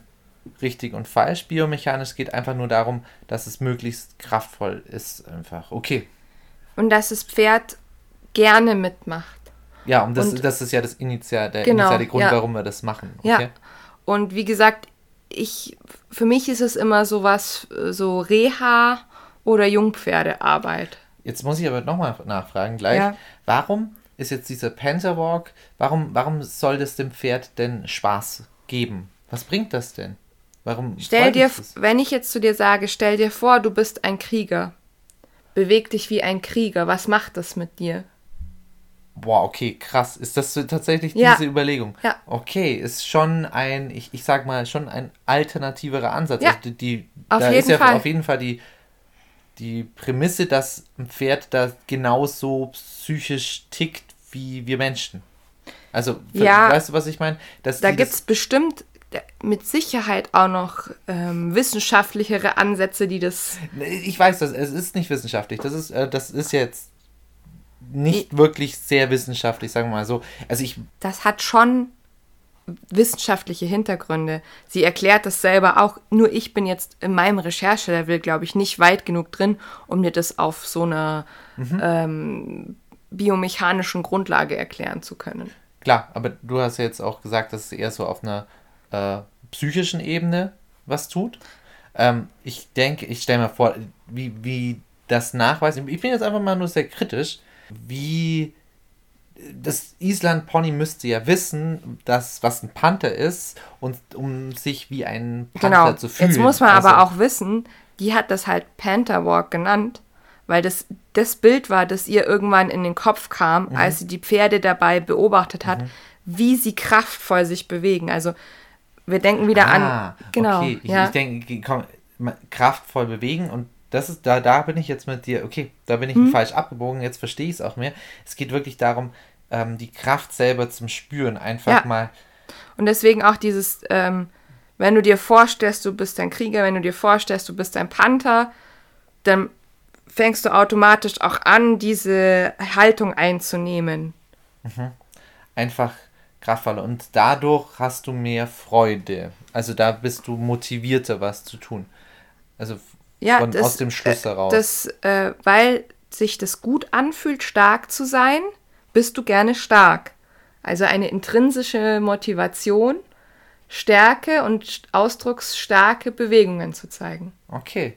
Speaker 2: richtig und falsch biomechanisch. Es geht einfach nur darum, dass es möglichst kraftvoll ist. Einfach. Okay.
Speaker 1: Und dass das Pferd gerne mitmacht.
Speaker 2: Ja, und das,
Speaker 1: Und-
Speaker 2: das ist ja das Initial, der
Speaker 1: Genau,
Speaker 2: initiale Grund,
Speaker 1: ja.
Speaker 2: warum wir das machen. Okay?
Speaker 1: Ja. Und wie gesagt, ich, für mich ist es immer sowas, so Reha oder Jungpferdearbeit.
Speaker 2: Jetzt muss ich aber nochmal nachfragen gleich.
Speaker 1: Ja.
Speaker 2: Warum ist jetzt dieser Panther Walk, warum, warum soll das dem Pferd denn Spaß geben? Was bringt das denn? Warum
Speaker 1: Stell dir, wenn ich jetzt zu dir sage, stell dir vor, du bist ein Krieger. Beweg dich wie ein Krieger. Was macht das mit dir?
Speaker 2: Boah, okay, krass. Ist das so tatsächlich
Speaker 1: Ja.
Speaker 2: diese Überlegung?
Speaker 1: Ja.
Speaker 2: Okay, ist schon ein, ich, ich sag mal, schon ein alternativerer Ansatz.
Speaker 1: Ja.
Speaker 2: Also die,
Speaker 1: Auf
Speaker 2: da ist
Speaker 1: jeden
Speaker 2: ja
Speaker 1: Fall.
Speaker 2: auf jeden Fall die, die Prämisse, dass ein Pferd da genauso psychisch tickt wie wir Menschen. Also,
Speaker 1: Ja.
Speaker 2: weißt du, was ich meine?
Speaker 1: Da gibt es bestimmt mit Sicherheit auch noch ähm, wissenschaftlichere Ansätze, die das.
Speaker 2: Ich weiß das, es ist nicht wissenschaftlich. Das ist, äh, das ist jetzt nicht wirklich sehr wissenschaftlich, sagen wir mal so. Also ich,
Speaker 1: Das hat schon wissenschaftliche Hintergründe. Sie erklärt das selber auch. Nur ich bin jetzt in meinem Recherchelevel, glaube ich, nicht weit genug drin, um dir das auf so einer ähm, biomechanischen Grundlage erklären zu können.
Speaker 2: klar, aber du hast ja jetzt auch gesagt, dass es eher so auf einer äh, psychischen Ebene was tut. Ähm, ich denke, ich stelle mir vor, wie, wie das nachweisen. Ich bin jetzt einfach mal nur sehr kritisch, wie das Island-Pony müsste ja wissen, dass was ein Panther ist und um sich wie ein Panther
Speaker 1: Genau.
Speaker 2: zu fühlen.
Speaker 1: Jetzt muss man
Speaker 2: Also-
Speaker 1: aber auch wissen, die hat das halt Panther Walk genannt, weil das das Bild war, das ihr irgendwann in den Kopf kam,
Speaker 2: Mhm.
Speaker 1: als sie die Pferde dabei beobachtet hat, wie sie kraftvoll sich bewegen. Also wir denken wieder
Speaker 2: Ah,
Speaker 1: an genau,
Speaker 2: Okay, ich,
Speaker 1: ja.
Speaker 2: ich denke, komm, kraftvoll bewegen und das ist, da, da bin ich jetzt mit dir, okay, da bin ich mhm. falsch abgebogen, jetzt verstehe ich es auch mehr. Es geht wirklich darum, ähm, die Kraft selber zum Spüren, einfach ja. mal.
Speaker 1: Und deswegen auch dieses, ähm, wenn du dir vorstellst, du bist ein Krieger, wenn du dir vorstellst, du bist ein Panther, dann fängst du automatisch auch an, diese Haltung einzunehmen.
Speaker 2: Mhm. Einfach kraftvoller und dadurch hast du mehr Freude. Also da bist du motivierter, was zu tun. Also
Speaker 1: ja, von, das, aus dem Schluss äh, heraus. Das, äh, weil sich das gut anfühlt, stark zu sein, bist du gerne stark. Also eine intrinsische Motivation, Stärke und ausdrucksstarke Bewegungen zu zeigen.
Speaker 2: Okay.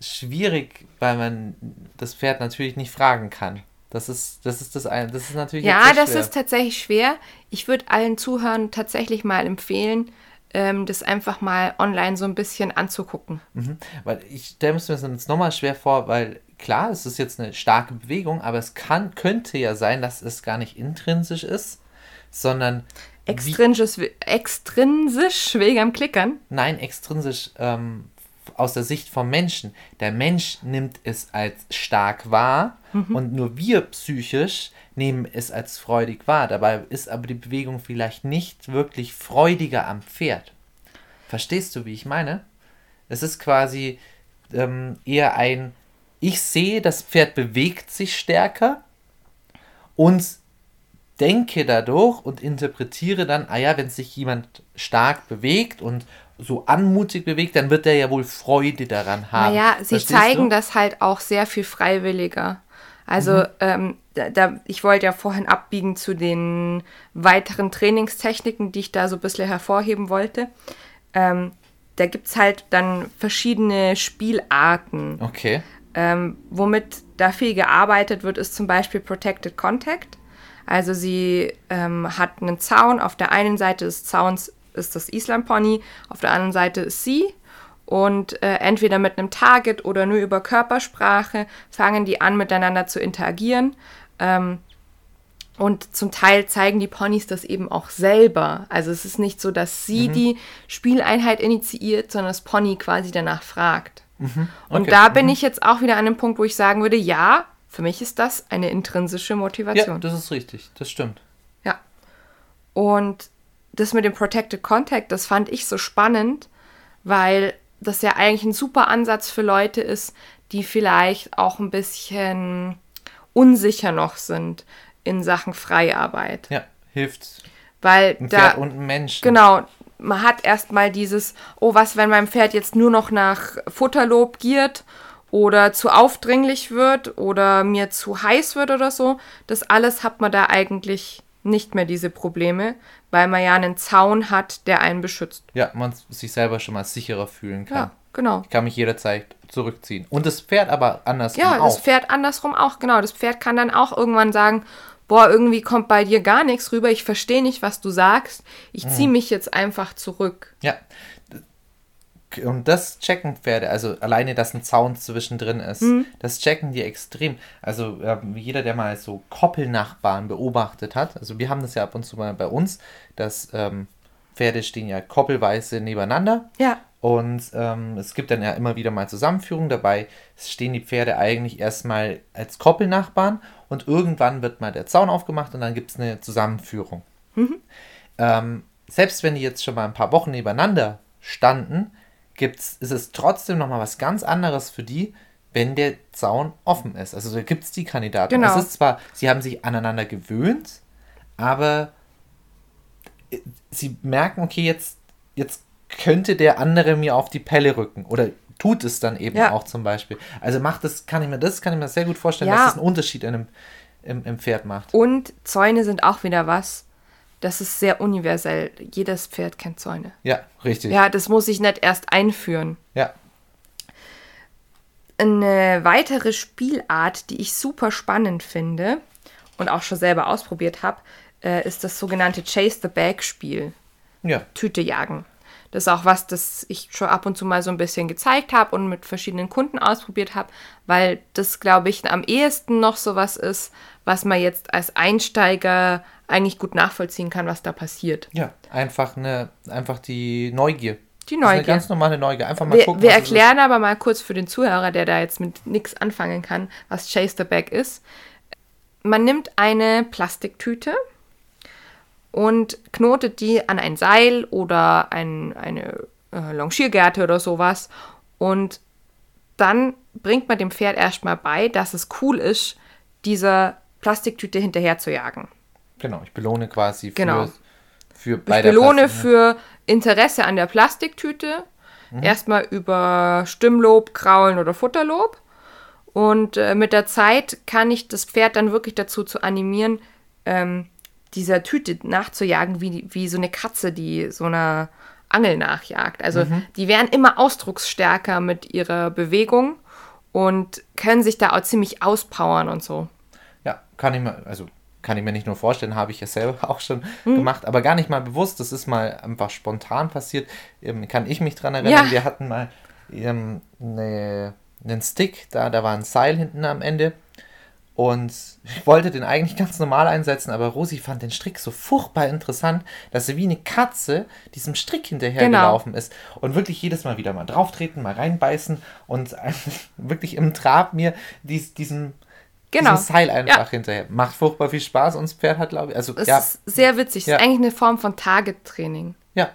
Speaker 2: schwierig, weil man das Pferd natürlich nicht fragen kann. Das ist, das ist das eine. Das ist natürlich.
Speaker 1: Ja, das ist tatsächlich schwer. Ich würde allen Zuhörern tatsächlich mal empfehlen, ähm, das einfach mal online so ein bisschen anzugucken.
Speaker 2: Mhm. Weil ich stelle mir das jetzt nochmal schwer vor, weil klar, es ist jetzt eine starke Bewegung, aber es kann, könnte ja sein, dass es gar nicht intrinsisch ist, sondern.
Speaker 1: Extrinsisch, extrinsisch wegen am Klickern?
Speaker 2: Nein, extrinsisch ähm, aus der Sicht vom Menschen. Der Mensch nimmt es als stark wahr mhm. und nur wir psychisch nehmen es als freudig wahr. Dabei ist aber die Bewegung vielleicht nicht wirklich freudiger am Pferd. Verstehst du, wie ich meine? Es ist quasi ähm, eher ein, ich sehe, das Pferd bewegt sich stärker und denke dadurch und interpretiere dann, ah ja, wenn sich jemand stark bewegt und so anmutig bewegt, dann wird er ja wohl Freude daran haben.
Speaker 1: Naja, sie Verstehst zeigen du? das halt auch sehr viel freiwilliger. Also mhm. ähm, da, da, ich wollte ja vorhin abbiegen zu den weiteren Trainingstechniken, die ich da so ein bisschen hervorheben wollte. Ähm, da gibt es halt dann verschiedene Spielarten.
Speaker 2: Okay.
Speaker 1: Ähm, womit da viel gearbeitet wird, ist zum Beispiel Protected Contact. Also sie ähm, hat einen Zaun. Auf der einen Seite des Zauns ist das Island Pony, auf der anderen Seite ist sie und äh, entweder mit einem Target oder nur über Körpersprache fangen die an, miteinander zu interagieren. Ähm, und zum Teil zeigen die Ponys das eben auch selber. Also es ist nicht so, dass sie mhm. die Spieleinheit initiiert, sondern das Pony quasi danach fragt. Mhm. Okay. Und da bin mhm. ich jetzt auch wieder an einem Punkt, wo ich sagen würde, ja, für mich ist das eine intrinsische Motivation. Ja,
Speaker 2: das ist richtig, das stimmt.
Speaker 1: Ja. Und das mit dem Protected Contact, das fand ich so spannend, weil das ja eigentlich ein super Ansatz für Leute ist, die vielleicht auch ein bisschen unsicher noch sind in Sachen Freiarbeit.
Speaker 2: Ja, hilft.
Speaker 1: Weil
Speaker 2: ein
Speaker 1: da
Speaker 2: Pferd und ein Mensch.
Speaker 1: Genau, man hat erstmal dieses, oh, was, wenn mein Pferd jetzt nur noch nach Futterlob giert oder zu aufdringlich wird oder mir zu heiß wird oder so. Das alles hat man da eigentlich nicht mehr diese Probleme, weil man ja einen Zaun hat, der einen beschützt.
Speaker 2: Ja, man sich selber schon mal sicherer fühlen kann. Ja,
Speaker 1: genau.
Speaker 2: Ich kann mich jederzeit zurückziehen. Und das Pferd aber andersrum
Speaker 1: ja, auch. Ja, das Pferd andersrum auch, genau. Das Pferd kann dann auch irgendwann sagen, boah, irgendwie kommt bei dir gar nichts rüber, ich verstehe nicht, was du sagst, ich ziehe mhm. mich jetzt einfach zurück.
Speaker 2: Ja, und das checken Pferde, also alleine, dass ein Zaun zwischendrin ist, mhm. das checken die extrem. Also äh, jeder, der mal so Koppelnachbarn beobachtet hat, also wir haben das ja ab und zu mal bei uns, dass ähm, Pferde stehen ja koppelweise nebeneinander.
Speaker 1: Ja.
Speaker 2: Und ähm, es gibt dann ja immer wieder mal Zusammenführungen. Dabei stehen die Pferde eigentlich erstmal als Koppelnachbarn und irgendwann wird mal der Zaun aufgemacht und dann gibt es eine Zusammenführung. Mhm. Ähm, selbst wenn die jetzt schon mal ein paar Wochen nebeneinander standen, gibt's, ist es trotzdem nochmal was ganz anderes für die, wenn der Zaun offen ist. Also da gibt es die Kandidaten. Genau. Es ist zwar, sie haben sich aneinander gewöhnt, aber äh, sie merken, okay, jetzt, jetzt könnte der andere mir auf die Pelle rücken. Oder tut es dann eben ja. auch zum Beispiel. Also macht das, kann ich mir das, kann ich mir sehr gut vorstellen, ja. dass das einen Unterschied in einem, im, im Pferd macht.
Speaker 1: Und Zäune sind auch wieder was das ist sehr universell. Jedes Pferd kennt Zäune.
Speaker 2: Ja, richtig.
Speaker 1: Ja, das muss ich nicht erst einführen.
Speaker 2: Ja.
Speaker 1: Eine weitere Spielart, die ich super spannend finde und auch schon selber ausprobiert habe, äh, ist das sogenannte Chase the Bag Spiel.
Speaker 2: Ja.
Speaker 1: Tüte jagen. Das ist auch was, das ich schon ab und zu mal so ein bisschen gezeigt habe und mit verschiedenen Kunden ausprobiert habe, weil das, glaube ich, am ehesten noch so was ist, was man jetzt als Einsteiger eigentlich gut nachvollziehen kann, was da passiert.
Speaker 2: Ja, einfach eine, einfach die Neugier.
Speaker 1: Die
Speaker 2: ist eine
Speaker 1: Neugier.
Speaker 2: ganz normale Neugier. Einfach mal
Speaker 1: Wir,
Speaker 2: gucken.
Speaker 1: wir erklären aber mal kurz für den Zuhörer, der da jetzt mit nichts anfangen kann, was Chase the Bag ist. Man nimmt eine Plastiktüte und knotet die an ein Seil oder ein, eine äh, Longiergerte oder sowas. Und dann bringt man dem Pferd erstmal bei, dass es cool ist, dieser Plastiktüte hinterher zu jagen.
Speaker 2: Genau, ich belohne quasi für,
Speaker 1: Genau.
Speaker 2: für bei
Speaker 1: Ich belohne
Speaker 2: Plastik-
Speaker 1: für Interesse an der Plastiktüte.
Speaker 2: Mhm.
Speaker 1: Erstmal über Stimmlob, Kraulen oder Futterlob. Und äh, mit der Zeit kann ich das Pferd dann wirklich dazu zu animieren, ähm, dieser Tüte nachzujagen, wie, wie so eine Katze, die so einer Angel nachjagt. Also
Speaker 2: Mhm.
Speaker 1: die werden immer ausdrucksstärker mit ihrer Bewegung und können sich da auch ziemlich auspowern und so.
Speaker 2: Ja, kann ich mir, also kann ich mir nicht nur vorstellen, habe ich ja selber auch schon
Speaker 1: Mhm.
Speaker 2: gemacht, aber gar nicht mal bewusst. Das ist mal einfach spontan passiert. Ähm, kann ich mich dran erinnern.
Speaker 1: Ja.
Speaker 2: Wir hatten mal ähm, eine, einen Stick, da, da war ein Seil hinten am Ende. Und ich wollte den eigentlich ganz normal einsetzen, aber Rosi fand den Strick so furchtbar interessant, dass sie wie eine Katze diesem Strick hinterher
Speaker 1: Genau.
Speaker 2: ist. Und wirklich jedes Mal wieder mal drauftreten, mal reinbeißen und wirklich im Trab mir dies, diesen
Speaker 1: Genau.
Speaker 2: diesem Seil einfach
Speaker 1: Ja.
Speaker 2: hinterher. Macht furchtbar viel Spaß und das Pferd hat, glaube ich, also
Speaker 1: Es
Speaker 2: ja,
Speaker 1: ist sehr witzig. Es
Speaker 2: Ja.
Speaker 1: ist eigentlich eine Form von Target-Training.
Speaker 2: ja,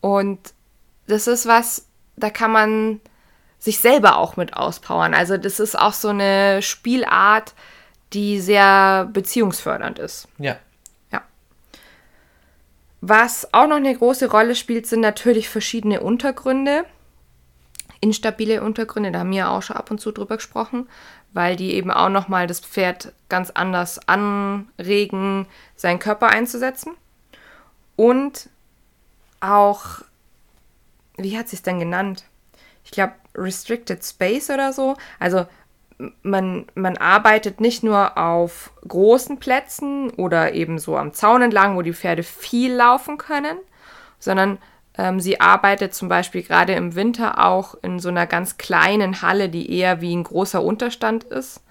Speaker 1: Und das ist was, da kann man sich selber auch mit auspowern. Also das ist auch so eine Spielart, die sehr beziehungsfördernd ist.
Speaker 2: ja,
Speaker 1: Ja. Was auch noch eine große Rolle spielt, sind natürlich verschiedene Untergründe. Instabile Untergründe, da haben wir auch schon ab und zu drüber gesprochen, weil die eben auch nochmal das Pferd ganz anders anregen, seinen Körper einzusetzen. Und auch, wie hat sie es denn genannt? Ich glaube, Restricted Space oder so. Also man, man arbeitet nicht nur auf großen Plätzen oder eben so am Zaun entlang, wo die Pferde viel laufen können, sondern sie arbeitet zum Beispiel gerade im Winter auch in so einer ganz kleinen Halle, die eher wie ein großer Unterstand ist.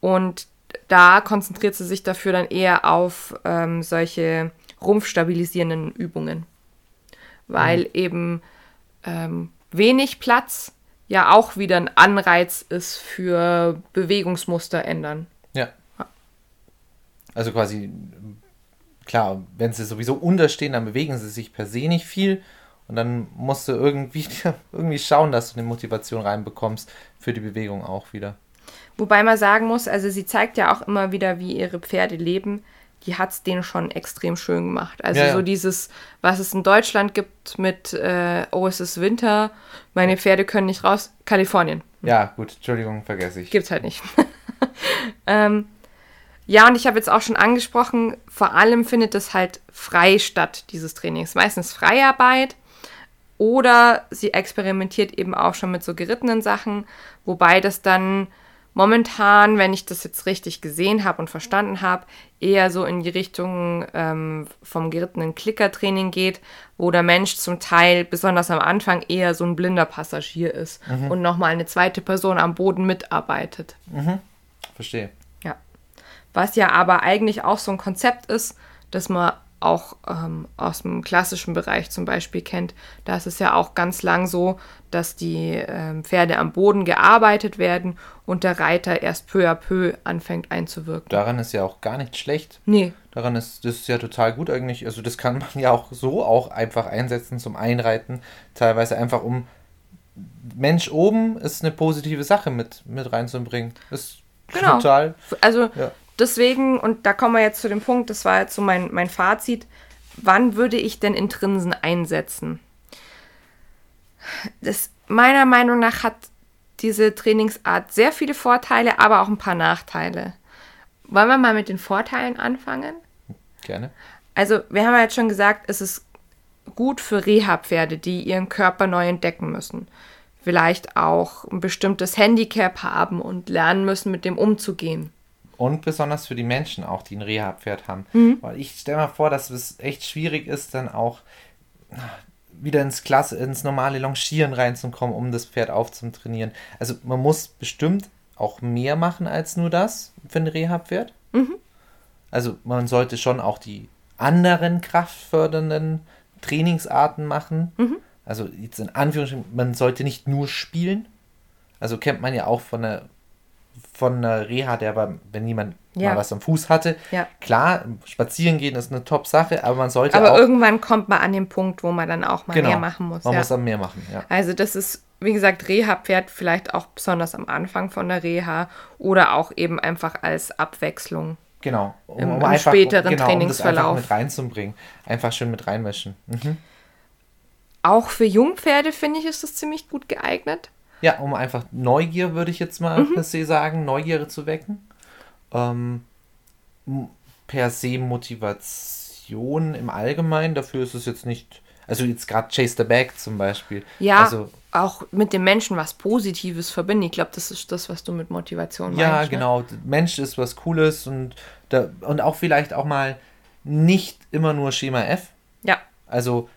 Speaker 1: Und da konzentriert sie sich dafür dann eher auf ähm, solche rumpfstabilisierenden Übungen. Weil eben ähm, wenig Platz ja auch wieder ein Anreiz ist für Bewegungsmuster ändern.
Speaker 2: ja. Also quasi, klar, wenn sie sowieso unterstehen, dann bewegen sie sich per se nicht viel. Und dann musst du irgendwie, irgendwie schauen, dass du eine Motivation reinbekommst für die Bewegung auch wieder.
Speaker 1: Wobei man sagen muss, also sie zeigt ja auch immer wieder, wie ihre Pferde leben. Die hat es denen schon extrem schön gemacht. Also
Speaker 2: Ja, ja.
Speaker 1: so dieses, was es in Deutschland gibt mit, äh, oh, es ist Winter, meine Pferde können nicht raus, Kalifornien.
Speaker 2: Ja, gut, Entschuldigung, vergesse ich.
Speaker 1: Gibt's halt nicht. ähm, ja, und ich habe jetzt auch schon angesprochen, vor allem findet es halt frei statt, dieses Training. Es ist meistens Freiarbeit oder sie experimentiert eben auch schon mit so gerittenen Sachen, wobei das dann momentan, wenn ich das jetzt richtig gesehen habe und verstanden habe, eher so in die Richtung ähm, vom gerittenen Klickertraining geht, wo der Mensch zum Teil, besonders am Anfang, eher so ein blinder Passagier ist und nochmal eine zweite Person am Boden mitarbeitet.
Speaker 2: Verstehe.
Speaker 1: Was ja aber eigentlich auch so ein Konzept ist, das man auch ähm, aus dem klassischen Bereich zum Beispiel kennt. Da ist es ja auch ganz lang so, dass die ähm, Pferde am Boden gearbeitet werden und der Reiter erst peu à peu anfängt einzuwirken.
Speaker 2: Daran ist ja auch gar nicht schlecht.
Speaker 1: Nee,
Speaker 2: Daran ist das ist ja total gut eigentlich. Also das kann man ja auch so auch einfach einsetzen zum Einreiten. Teilweise einfach um Mensch oben ist eine positive Sache mit, mit reinzubringen. Ist
Speaker 1: Genau.
Speaker 2: total.
Speaker 1: also
Speaker 2: Ja.
Speaker 1: Deswegen, und da kommen wir jetzt zu dem Punkt, das war jetzt so mein, mein Fazit, wann würde ich denn Intrinsen einsetzen? Das, meiner Meinung nach hat diese Trainingsart sehr viele Vorteile, aber auch ein paar Nachteile. Wollen wir mal mit den Vorteilen anfangen?
Speaker 2: Gerne.
Speaker 1: Also, wir haben ja jetzt schon gesagt, es ist gut für Reha-Pferde, die ihren Körper neu entdecken müssen. Vielleicht auch ein bestimmtes Handicap haben und lernen müssen, mit dem umzugehen.
Speaker 2: Und besonders für die Menschen auch, die ein Reha-Pferd haben.
Speaker 1: Mhm.
Speaker 2: Weil ich stelle mir vor, dass es echt schwierig ist, dann auch wieder ins Klasse, ins normale Longieren reinzukommen, um das Pferd aufzutrainieren. Also man muss bestimmt auch mehr machen als nur das für ein Reha-Pferd. Also man sollte schon auch die anderen kraftfördernden Trainingsarten machen. also jetzt in Anführungsstrichen, man sollte nicht nur spielen. Also kennt man ja auch von einer, von einer Reha, der aber, wenn jemand
Speaker 1: Ja.
Speaker 2: mal was am Fuß hatte,
Speaker 1: Ja.
Speaker 2: klar, spazieren gehen ist eine Top-Sache, aber man sollte
Speaker 1: Aber
Speaker 2: auch,
Speaker 1: irgendwann kommt man an den Punkt, wo man dann auch mal
Speaker 2: genau,
Speaker 1: mehr machen muss.
Speaker 2: man
Speaker 1: ja.
Speaker 2: muss dann mehr machen, ja.
Speaker 1: Also das ist, wie gesagt, Reha-Pferd vielleicht auch besonders am Anfang von der Reha oder auch eben einfach als Abwechslung.
Speaker 2: Genau. Um,
Speaker 1: Im-
Speaker 2: um einfach,
Speaker 1: späteren
Speaker 2: genau, um das
Speaker 1: Trainingsverlauf.
Speaker 2: einfach mit reinzubringen. Einfach schön mit reinmischen. Mhm.
Speaker 1: Auch für Jungpferde, finde ich, ist das ziemlich gut geeignet.
Speaker 2: Ja, um einfach Neugier, würde ich jetzt mal
Speaker 1: Mhm.
Speaker 2: per se sagen, Neugierde zu wecken. Ähm, per se Motivation im Allgemeinen, dafür ist es jetzt nicht, also jetzt gerade Chase the Bag zum Beispiel.
Speaker 1: Ja,
Speaker 2: Also,
Speaker 1: auch mit dem Menschen was Positives verbinden. Ich glaube, das ist das, was du mit Motivation
Speaker 2: ja,
Speaker 1: meinst. ne?
Speaker 2: genau, Mensch ist was Cooles und, da, und auch vielleicht auch mal nicht immer nur Schema F.
Speaker 1: Ja,
Speaker 2: Also,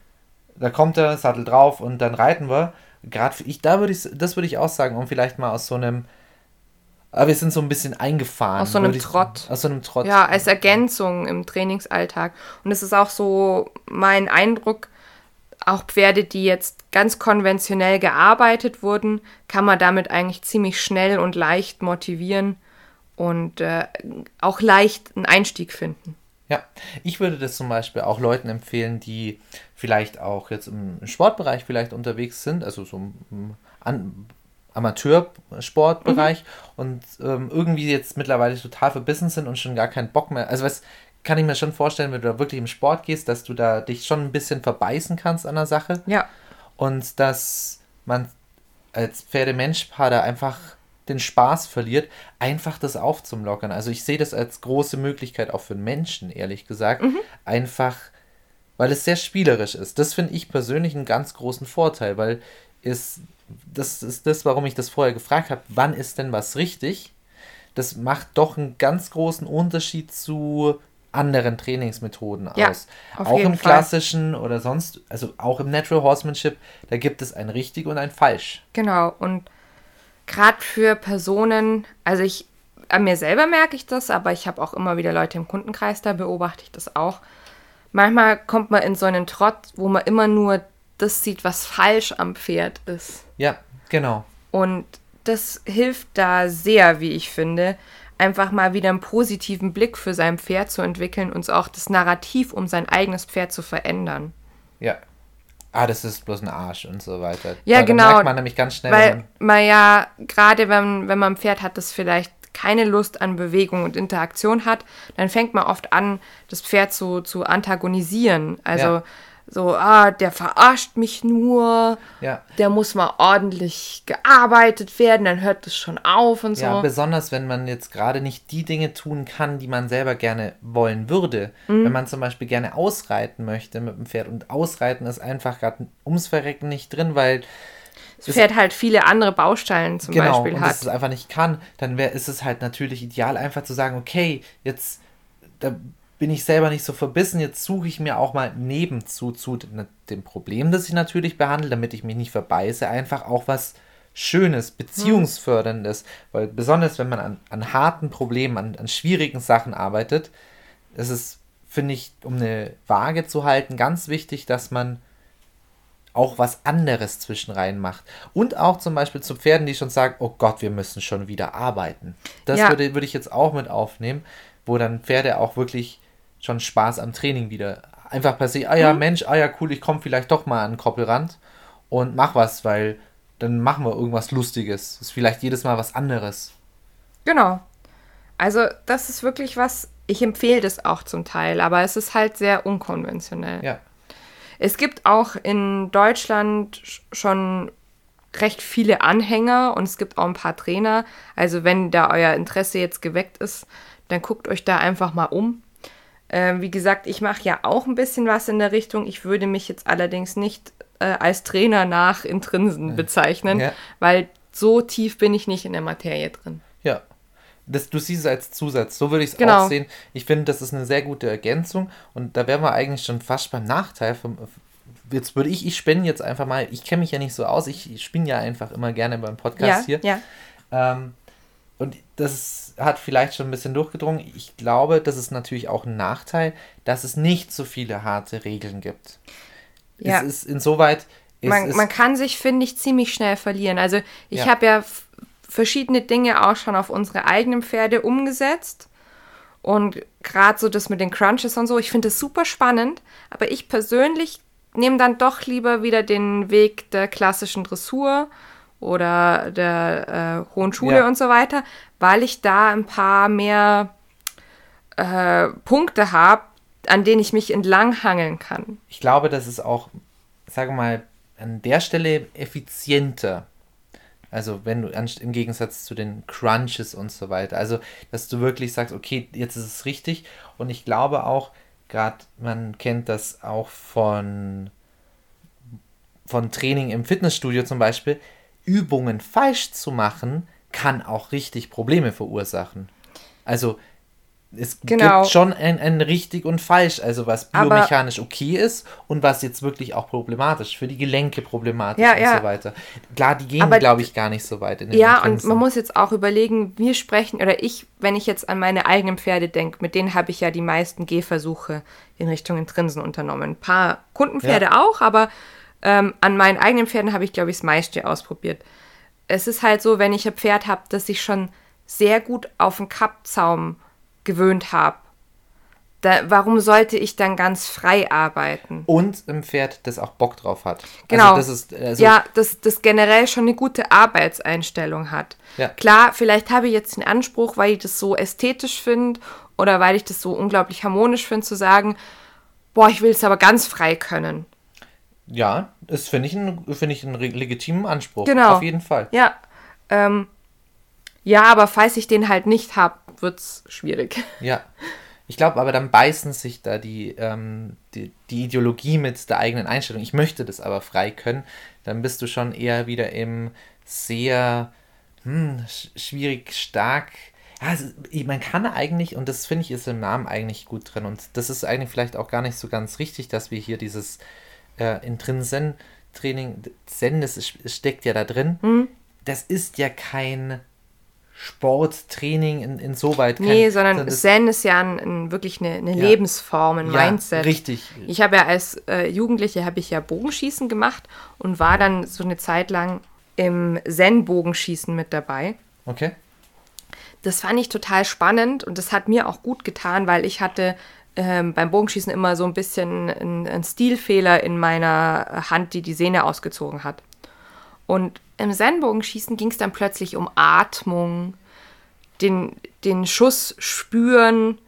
Speaker 2: da kommt er, Sattel drauf und dann reiten wir. Gerade ich, da würde ich, das würde ich auch sagen, um vielleicht mal aus so einem, aber wir sind so ein bisschen eingefahren.
Speaker 1: Aus so einem Trott.
Speaker 2: Aus so einem Trott.
Speaker 1: ja, als Ergänzung im Trainingsalltag. Und es ist auch so mein Eindruck, auch Pferde, die jetzt ganz konventionell gearbeitet wurden, kann man damit eigentlich ziemlich schnell und leicht motivieren und äh, auch leicht einen Einstieg finden.
Speaker 2: Ja, ich würde das zum Beispiel auch Leuten empfehlen, die vielleicht auch jetzt im Sportbereich vielleicht unterwegs sind, also so im An Amateursportbereich und ähm, irgendwie jetzt mittlerweile total verbissen sind und schon gar keinen Bock mehr. Also was kann ich mir schon vorstellen, wenn du da wirklich im Sport gehst, dass du da dich schon ein bisschen verbeißen kannst an der Sache
Speaker 1: Ja,
Speaker 2: und dass man als Pferdemenschpaar da einfach den Spaß verliert, einfach das aufzumlockern. Also ich sehe das als große Möglichkeit auch für Menschen, ehrlich gesagt. Einfach, weil es sehr spielerisch ist. Das finde ich persönlich einen ganz großen Vorteil, weil es, das ist das, warum ich das vorher gefragt habe, wann ist denn was richtig? Das macht doch einen ganz großen Unterschied zu anderen Trainingsmethoden aus. Auch im
Speaker 1: Fall.
Speaker 2: klassischen oder sonst, also auch im Natural Horsemanship, da gibt es ein richtig und ein falsch.
Speaker 1: Genau, und gerade für Personen, also ich, an mir selber merke ich das, aber ich habe auch immer wieder Leute im Kundenkreis, da beobachte ich das auch. Manchmal kommt man in so einen Trott, wo man immer nur das sieht, was falsch am Pferd ist.
Speaker 2: Ja, genau.
Speaker 1: Und das hilft da sehr, wie ich finde, einfach mal wieder einen positiven Blick für sein Pferd zu entwickeln und auch das Narrativ um sein eigenes Pferd zu verändern.
Speaker 2: Ja. Ah, das ist bloß ein Arsch und so weiter.
Speaker 1: Ja,
Speaker 2: da,
Speaker 1: genau.
Speaker 2: Da merkt man nämlich ganz schnell,
Speaker 1: Weil
Speaker 2: man,
Speaker 1: man ja, gerade wenn, wenn man ein Pferd hat, das vielleicht keine Lust an Bewegung und Interaktion hat, dann fängt man oft an, das Pferd zu, zu antagonisieren. Also
Speaker 2: Ja.
Speaker 1: So, ah, der verarscht mich nur,
Speaker 2: ja.
Speaker 1: der muss mal ordentlich gearbeitet werden, dann hört das schon auf und so.
Speaker 2: Ja, besonders wenn man jetzt gerade nicht die Dinge tun kann, die man selber gerne wollen würde.
Speaker 1: Mhm.
Speaker 2: Wenn man zum Beispiel gerne ausreiten möchte mit dem Pferd und ausreiten ist einfach gerade ums Verrecken nicht drin, weil
Speaker 1: das Pferd halt viele andere Baustellen zum
Speaker 2: genau
Speaker 1: Beispiel
Speaker 2: und
Speaker 1: hat.
Speaker 2: das es einfach nicht kann, dann wär, ist es halt natürlich ideal, einfach zu sagen, okay, jetzt da bin ich selber nicht so verbissen, jetzt suche ich mir auch mal nebenzu zu dem Problem, das ich natürlich behandle, damit ich mich nicht verbeiße, einfach auch was Schönes, Beziehungsförderndes, weil besonders wenn man an, an harten Problemen, an, an schwierigen Sachen arbeitet, ist es, finde ich, um eine Waage zu halten, ganz wichtig, dass man auch was anderes zwischenrein macht. Und auch zum Beispiel zu Pferden, die schon sagen, oh Gott, wir müssen schon wieder arbeiten. Das
Speaker 1: Ja.
Speaker 2: würde, würde ich jetzt auch mit aufnehmen, wo dann Pferde auch wirklich schon Spaß am Training wieder. Einfach per se, ah ja, Mensch, ah ja, cool, ich komme vielleicht doch mal an den Koppelrand und mach was, weil dann machen wir irgendwas Lustiges. Ist vielleicht jedes Mal was anderes.
Speaker 1: Genau. Also das ist wirklich was, ich empfehle das auch zum Teil, aber es ist halt sehr unkonventionell.
Speaker 2: Ja.
Speaker 1: Es gibt auch in Deutschland sch- schon recht viele Anhänger und es gibt auch ein paar Trainer. Also wenn da euer Interesse jetzt geweckt ist, dann guckt euch da einfach mal um. Ähm, wie gesagt, ich mache ja auch ein bisschen was in der Richtung. Ich würde mich jetzt allerdings nicht äh, als Trainer nach Intrinsen bezeichnen,
Speaker 2: Ja.
Speaker 1: weil so tief bin ich nicht in der Materie drin.
Speaker 2: Ja. Das, du siehst es als Zusatz. So würde ich es
Speaker 1: Genau.
Speaker 2: auch sehen. Ich finde, das ist eine sehr gute Ergänzung. Und da wären wir eigentlich schon fast beim Nachteil. Vom, jetzt würde ich, ich spinne jetzt einfach mal, ich kenne mich ja nicht so aus, ich, ich spinne ja einfach immer gerne beim Podcast
Speaker 1: ja,
Speaker 2: hier.
Speaker 1: ja.
Speaker 2: Ähm, und das hat vielleicht schon ein bisschen durchgedrungen. Ich glaube, das ist natürlich auch ein Nachteil, dass es nicht so viele harte Regeln gibt.
Speaker 1: Ja.
Speaker 2: Es ist insoweit,
Speaker 1: man, man kann sich, finde ich, ziemlich schnell verlieren. Also ich
Speaker 2: Ja.
Speaker 1: habe ja verschiedene Dinge auch schon auf unsere eigenen Pferde umgesetzt. Und gerade so das mit den Crunches und so, ich finde das super spannend. Aber ich persönlich nehme dann doch lieber wieder den Weg der klassischen Dressur oder der äh, hohen Schule
Speaker 2: Ja.
Speaker 1: und so weiter, weil ich da ein paar mehr äh, Punkte habe, an denen ich mich entlanghangeln kann.
Speaker 2: ich glaube, das ist auch, sage mal, an der Stelle effizienter. Also wenn du im Gegensatz zu den Crunches und so weiter. Also, dass du wirklich sagst, okay, jetzt ist es richtig. Und ich glaube auch, gerade man kennt das auch von, von Training im Fitnessstudio zum Beispiel, Übungen falsch zu machen, kann auch richtig Probleme verursachen. Also es
Speaker 1: Genau.
Speaker 2: gibt schon ein, ein richtig und falsch, also was
Speaker 1: Aber-
Speaker 2: biomechanisch okay ist und was jetzt wirklich auch problematisch, für die Gelenke problematisch
Speaker 1: Ja,
Speaker 2: und
Speaker 1: ja.
Speaker 2: so weiter. Klar, die gehen,
Speaker 1: Aber-
Speaker 2: glaube ich, gar nicht so weit in den
Speaker 1: Ja, und
Speaker 2: Grenzen.
Speaker 1: man muss jetzt auch überlegen, wir sprechen, oder ich, wenn ich jetzt an meine eigenen Pferde denke, mit denen habe ich ja die meisten Gehversuche in Richtung Intrinsen unternommen. Ein paar Kundenpferde auch, aber ähm, an meinen eigenen Pferden habe ich, glaube ich, das meiste ausprobiert. Es ist halt so, wenn ich ein Pferd habe, das ich schon sehr gut auf den Kappzaum gewöhnt habe, da, warum sollte ich dann ganz frei arbeiten?
Speaker 2: Und ein Pferd, das auch Bock drauf hat.
Speaker 1: Genau.
Speaker 2: Also das ist, also,
Speaker 1: ja, das, das generell schon eine gute Arbeitseinstellung hat.
Speaker 2: Ja.
Speaker 1: Klar, vielleicht habe ich jetzt den Anspruch, weil ich das so ästhetisch finde oder weil ich das so unglaublich harmonisch finde, zu sagen, boah, ich will es aber ganz frei können.
Speaker 2: Ja, das finde ich, ein, finde ich einen legitimen Anspruch.
Speaker 1: Genau.
Speaker 2: Auf jeden Fall.
Speaker 1: Ja, ähm, ja, aber falls ich den halt nicht habe, wird es schwierig.
Speaker 2: Ja. Ich glaube, aber dann beißen sich da die, ähm, die, die Ideologie mit der eigenen Einstellung. Ich möchte das aber frei können. Dann bist du schon eher wieder im sehr hm, sch- schwierig, stark. Ja, ist- man kann eigentlich, und das finde ich ist im Namen eigentlich gut drin, und das ist eigentlich vielleicht auch gar nicht so ganz richtig, dass wir hier dieses äh, Intrinsen-Training, Zen, das ist, steckt ja da drin. Das ist ja kein Sporttraining in, insoweit. Kein,
Speaker 1: Nee, sondern
Speaker 2: das-
Speaker 1: Zen ist ja ein, ein, wirklich eine, eine
Speaker 2: Ja.
Speaker 1: Lebensform, ein
Speaker 2: Ja,
Speaker 1: Mindset.
Speaker 2: richtig.
Speaker 1: Ich habe ja als äh, Jugendliche habe ich ja Bogenschießen gemacht und war dann so eine Zeit lang im Zen-Bogenschießen mit dabei.
Speaker 2: Okay.
Speaker 1: Das fand ich total spannend und das hat mir auch gut getan, weil ich hatte ähm, beim Bogenschießen immer so ein bisschen einen, einen Stilfehler in meiner Hand, die die Sehne ausgezogen hat. Und im Zen-Bogenschießen ging es dann plötzlich um Atmung, den, den Schuss spüren.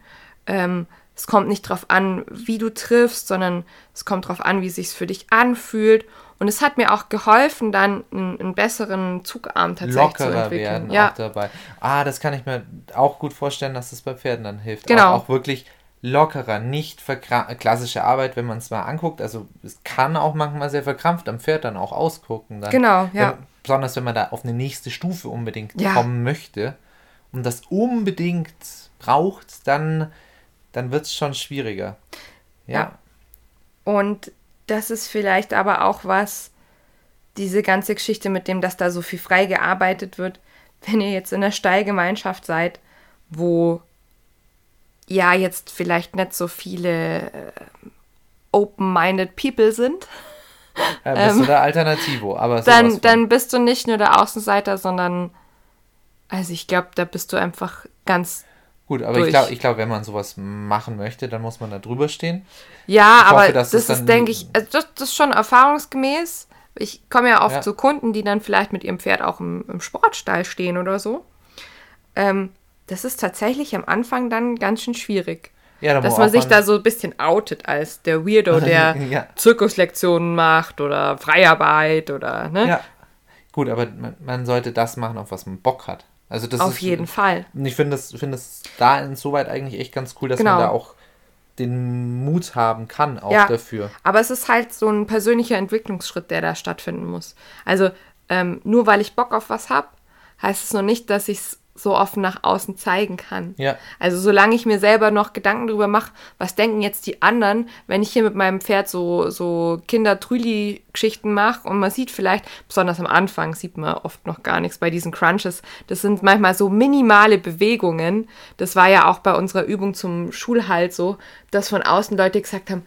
Speaker 1: Ähm, es kommt nicht darauf an, wie du triffst, sondern es kommt darauf an, wie es sich für dich anfühlt. Und es hat mir auch geholfen, dann einen, einen besseren Zugarm tatsächlich zu
Speaker 2: Lockerer
Speaker 1: entwickeln.
Speaker 2: werden
Speaker 1: ja.
Speaker 2: auch dabei. Ah, das kann ich mir auch gut vorstellen, dass das bei Pferden dann hilft.
Speaker 1: Genau.
Speaker 2: Auch, auch wirklich lockerer, nicht verkra- klassische Arbeit, wenn man es mal anguckt. Also es kann auch manchmal sehr verkrampft am Pferd dann auch ausgucken. Dann.
Speaker 1: Genau, ja.
Speaker 2: Wenn, besonders wenn man da auf eine nächste Stufe unbedingt
Speaker 1: Ja.
Speaker 2: kommen möchte und das unbedingt braucht, dann, dann wird es schon schwieriger. Ja.
Speaker 1: Ja. Und das ist vielleicht aber auch was, diese ganze Geschichte mit dem, dass da so viel frei gearbeitet wird, wenn ihr jetzt in einer Stallgemeinschaft seid, wo ja jetzt vielleicht nicht so viele äh, open-minded people sind,
Speaker 2: Ja, bist du der Alternativo, aber
Speaker 1: Ähm, dann, dann bist du nicht nur der Außenseiter, sondern also ich glaube, da bist du einfach ganz
Speaker 2: Gut, aber
Speaker 1: durch.
Speaker 2: ich glaube, ich glaub, wenn man sowas machen möchte, dann muss man da drüber stehen.
Speaker 1: Ja,
Speaker 2: Ich
Speaker 1: aber
Speaker 2: hoffe,
Speaker 1: das ist, denke ich, also das, das ist schon erfahrungsgemäß. Ich komme ja oft
Speaker 2: Ja.
Speaker 1: zu Kunden, die dann vielleicht mit ihrem Pferd auch im, im Sportstall stehen oder so. Ähm, das ist tatsächlich am Anfang dann ganz schön schwierig.
Speaker 2: Ja, da
Speaker 1: Dass man sich da so ein bisschen outet als der Weirdo, der
Speaker 2: Ja.
Speaker 1: Zirkuslektionen macht oder Freiarbeit oder, ne?
Speaker 2: Ja. Gut, aber man, sollte das machen, auf was man Bock hat. Also das
Speaker 1: Auf
Speaker 2: ist,
Speaker 1: jeden Fall.
Speaker 2: Und ich finde das, es da insoweit eigentlich echt ganz cool, dass
Speaker 1: Genau.
Speaker 2: man da auch den Mut haben kann, auch
Speaker 1: Ja.
Speaker 2: dafür.
Speaker 1: Aber es ist halt so ein persönlicher Entwicklungsschritt, der da stattfinden muss. Also ähm, nur weil ich Bock auf was habe, heißt es noch nicht, dass ich es so offen nach außen zeigen kann.
Speaker 2: Ja.
Speaker 1: Also solange ich mir selber noch Gedanken darüber mache, was denken jetzt die anderen, wenn ich hier mit meinem Pferd so, so Kinder-Trüli-Geschichten mache und man sieht vielleicht, besonders am Anfang sieht man oft noch gar nichts bei diesen Crunches, das sind manchmal so minimale Bewegungen. Das war ja auch bei unserer Übung zum Schulhalt so, dass von außen Leute gesagt haben,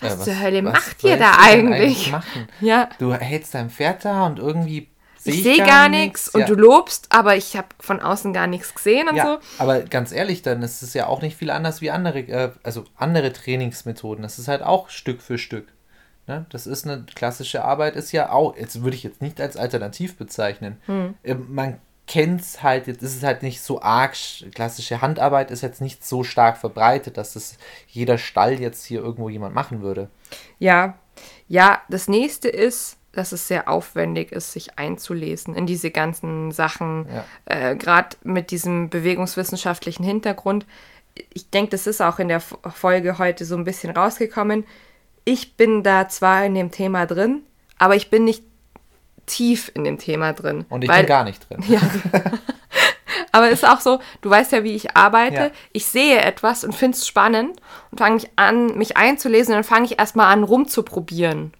Speaker 1: Was
Speaker 2: Äh,
Speaker 1: zur Hölle
Speaker 2: was
Speaker 1: macht ihr da eigentlich?
Speaker 2: machen?
Speaker 1: Ja.
Speaker 2: Du hältst dein Pferd da und irgendwie
Speaker 1: Ich sehe gar nichts und
Speaker 2: Ja.
Speaker 1: du lobst, aber ich habe von außen gar nichts gesehen und
Speaker 2: Ja,
Speaker 1: so.
Speaker 2: aber ganz ehrlich, dann ist es ja auch nicht viel anders wie andere, äh, also andere Trainingsmethoden. Das ist halt auch Stück für Stück. Ne? Das ist eine klassische Arbeit, ist ja auch, jetzt würde ich jetzt nicht als alternativ bezeichnen.
Speaker 1: Hm.
Speaker 2: Äh, Man kennt es halt, jetzt ist es halt nicht so arg, sch- klassische Handarbeit ist jetzt nicht so stark verbreitet, dass das jeder Stall jetzt hier irgendwo jemand machen würde.
Speaker 1: Ja, ja, das nächste ist, dass es sehr aufwendig ist, sich einzulesen in diese ganzen Sachen,
Speaker 2: Ja.
Speaker 1: äh, gerade mit diesem bewegungswissenschaftlichen Hintergrund. Ich denke, das ist auch in der Folge heute so ein bisschen rausgekommen. Ich bin da zwar in dem Thema drin, aber ich bin nicht tief in dem Thema drin.
Speaker 2: Und ich
Speaker 1: weil-
Speaker 2: bin gar nicht drin.
Speaker 1: Ja. Aber es ist auch so, du weißt ja, wie ich arbeite.
Speaker 2: Ja.
Speaker 1: Ich sehe etwas und finde es spannend und fange mich an, mich einzulesen. Und dann fange ich erstmal an, rumzuprobieren.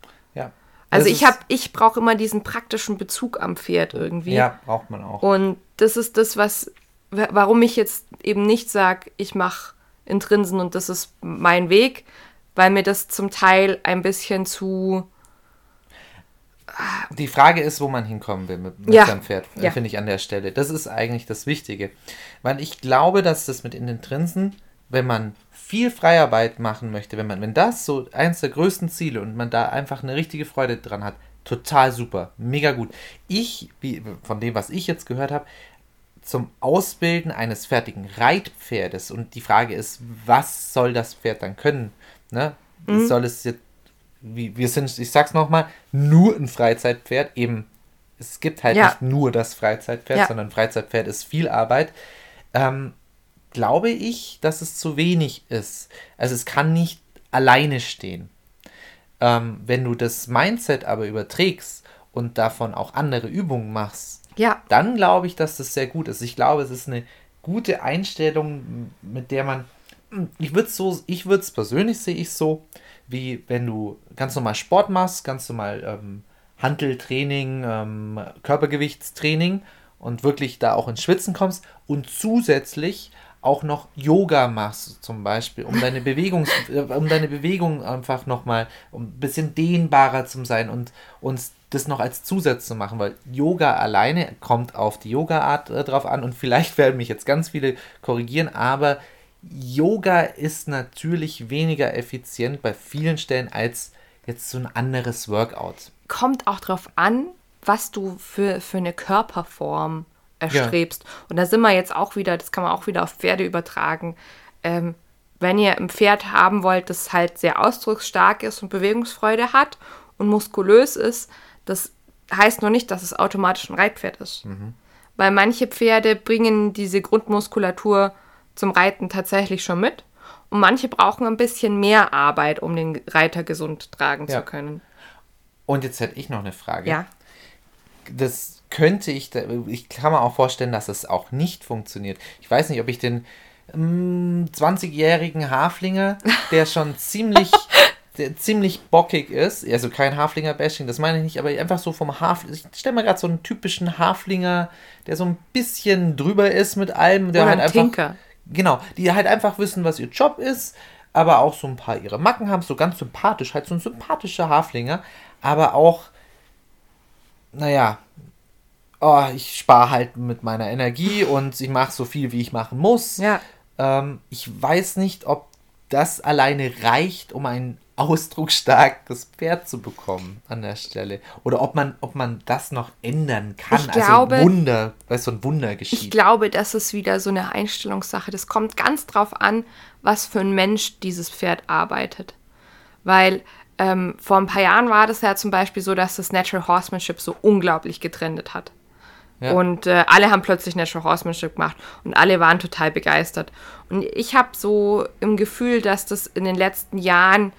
Speaker 1: Also
Speaker 2: Das
Speaker 1: ich habe, ich brauche immer diesen praktischen Bezug am Pferd irgendwie.
Speaker 2: Ja, braucht man auch.
Speaker 1: Und das ist das, was, wa- warum ich jetzt eben nicht sage, ich mache Intrinsen und das ist mein Weg, weil mir das zum Teil ein bisschen zu
Speaker 2: Die Frage ist, wo man hinkommen will mit, mit
Speaker 1: Ja.
Speaker 2: seinem Pferd, äh,
Speaker 1: Ja.
Speaker 2: finde ich an der Stelle. Das ist eigentlich das Wichtige. Weil ich glaube, dass das mit in den Trinsen, wenn man viel Freiarbeit machen möchte, wenn man, wenn das so eins der größten Ziele und man da einfach eine richtige Freude dran hat, total super, mega gut. Ich, wie, von dem, was ich jetzt gehört habe, zum Ausbilden eines fertigen Reitpferdes und die Frage ist, was soll das Pferd dann können? Ne? Soll es jetzt wie, wir sind, ich sag's nochmal, nur ein Freizeitpferd. Eben, es gibt halt
Speaker 1: Ja.
Speaker 2: nicht nur das Freizeitpferd,
Speaker 1: Ja.
Speaker 2: sondern Freizeitpferd ist viel Arbeit. Ähm, glaube ich, dass es zu wenig ist. Also es kann nicht alleine stehen. Ähm, wenn du das Mindset aber überträgst und davon auch andere Übungen machst,
Speaker 1: ja,
Speaker 2: dann glaube ich, dass das sehr gut ist. Ich glaube, es ist eine gute Einstellung, mit der man. Ich würde es so, ich würde es persönlich sehe ich so, wie wenn du ganz normal Sport machst, ganz normal ähm, Handeltraining, ähm, Körpergewichtstraining und wirklich da auch ins Schwitzen kommst und zusätzlich auch noch Yoga machst zum Beispiel, um deine Bewegungs, äh, um deine Bewegung einfach nochmal, um ein bisschen dehnbarer zu sein und uns das noch als Zusatz zu machen, weil Yoga alleine kommt auf die Yoga-Art äh, drauf an und vielleicht werden mich jetzt ganz viele korrigieren, aber Yoga ist natürlich weniger effizient bei vielen Stellen als jetzt so ein anderes Workout.
Speaker 1: kommt auch drauf an, was du für, für eine Körperform erstrebst. Und da sind wir jetzt auch wieder, das kann man auch wieder auf Pferde übertragen. Ähm, wenn ihr ein Pferd haben wollt, das halt sehr ausdrucksstark ist und Bewegungsfreude hat und muskulös ist, das heißt noch nicht, dass es automatisch ein Reitpferd ist. Weil manche Pferde bringen diese Grundmuskulatur zum Reiten tatsächlich schon mit. Und manche brauchen ein bisschen mehr Arbeit, um den Reiter gesund tragen
Speaker 2: Ja.
Speaker 1: zu können.
Speaker 2: Und jetzt hätte ich noch eine Frage.
Speaker 1: Ja.
Speaker 2: das könnte ich, da- ich kann mir auch vorstellen, dass es auch nicht funktioniert. Ich weiß nicht, ob ich den mm, 20-jährigen Haflinger, der schon ziemlich, der ziemlich bockig ist, also kein Haflinger-Bashing, das meine ich nicht, aber einfach so vom Haflinger, ich stelle mir gerade so einen typischen Haflinger, der so ein bisschen drüber ist mit allem, der
Speaker 1: Oder
Speaker 2: halt
Speaker 1: ein
Speaker 2: einfach,
Speaker 1: Tinker.
Speaker 2: genau, die halt einfach wissen, was ihr Job ist, aber auch so ein paar ihre Macken haben, so ganz sympathisch, halt so ein sympathischer Haflinger, aber auch naja, oh, ich spare halt mit meiner Energie und ich mache so viel, wie ich machen muss.
Speaker 1: Ja.
Speaker 2: Ähm, ich weiß nicht, ob das alleine reicht, um ein ausdrucksstarkes Pferd zu bekommen an der Stelle. Oder ob man, ob man das noch ändern kann.
Speaker 1: Ich glaube-
Speaker 2: also Wunder, weil so ein Wunder
Speaker 1: Ich
Speaker 2: geschieht.
Speaker 1: glaube, das ist wieder so eine Einstellungssache. Das kommt ganz drauf an, was für ein Mensch dieses Pferd arbeitet. Weil ähm, vor ein paar Jahren war das ja zum Beispiel so, dass das Natural Horsemanship so unglaublich getrendet hat.
Speaker 2: Ja.
Speaker 1: Und äh, alle haben plötzlich Natural Horsemanship gemacht und alle waren total begeistert. Und ich habe so im Gefühl, dass das in den letzten Jahren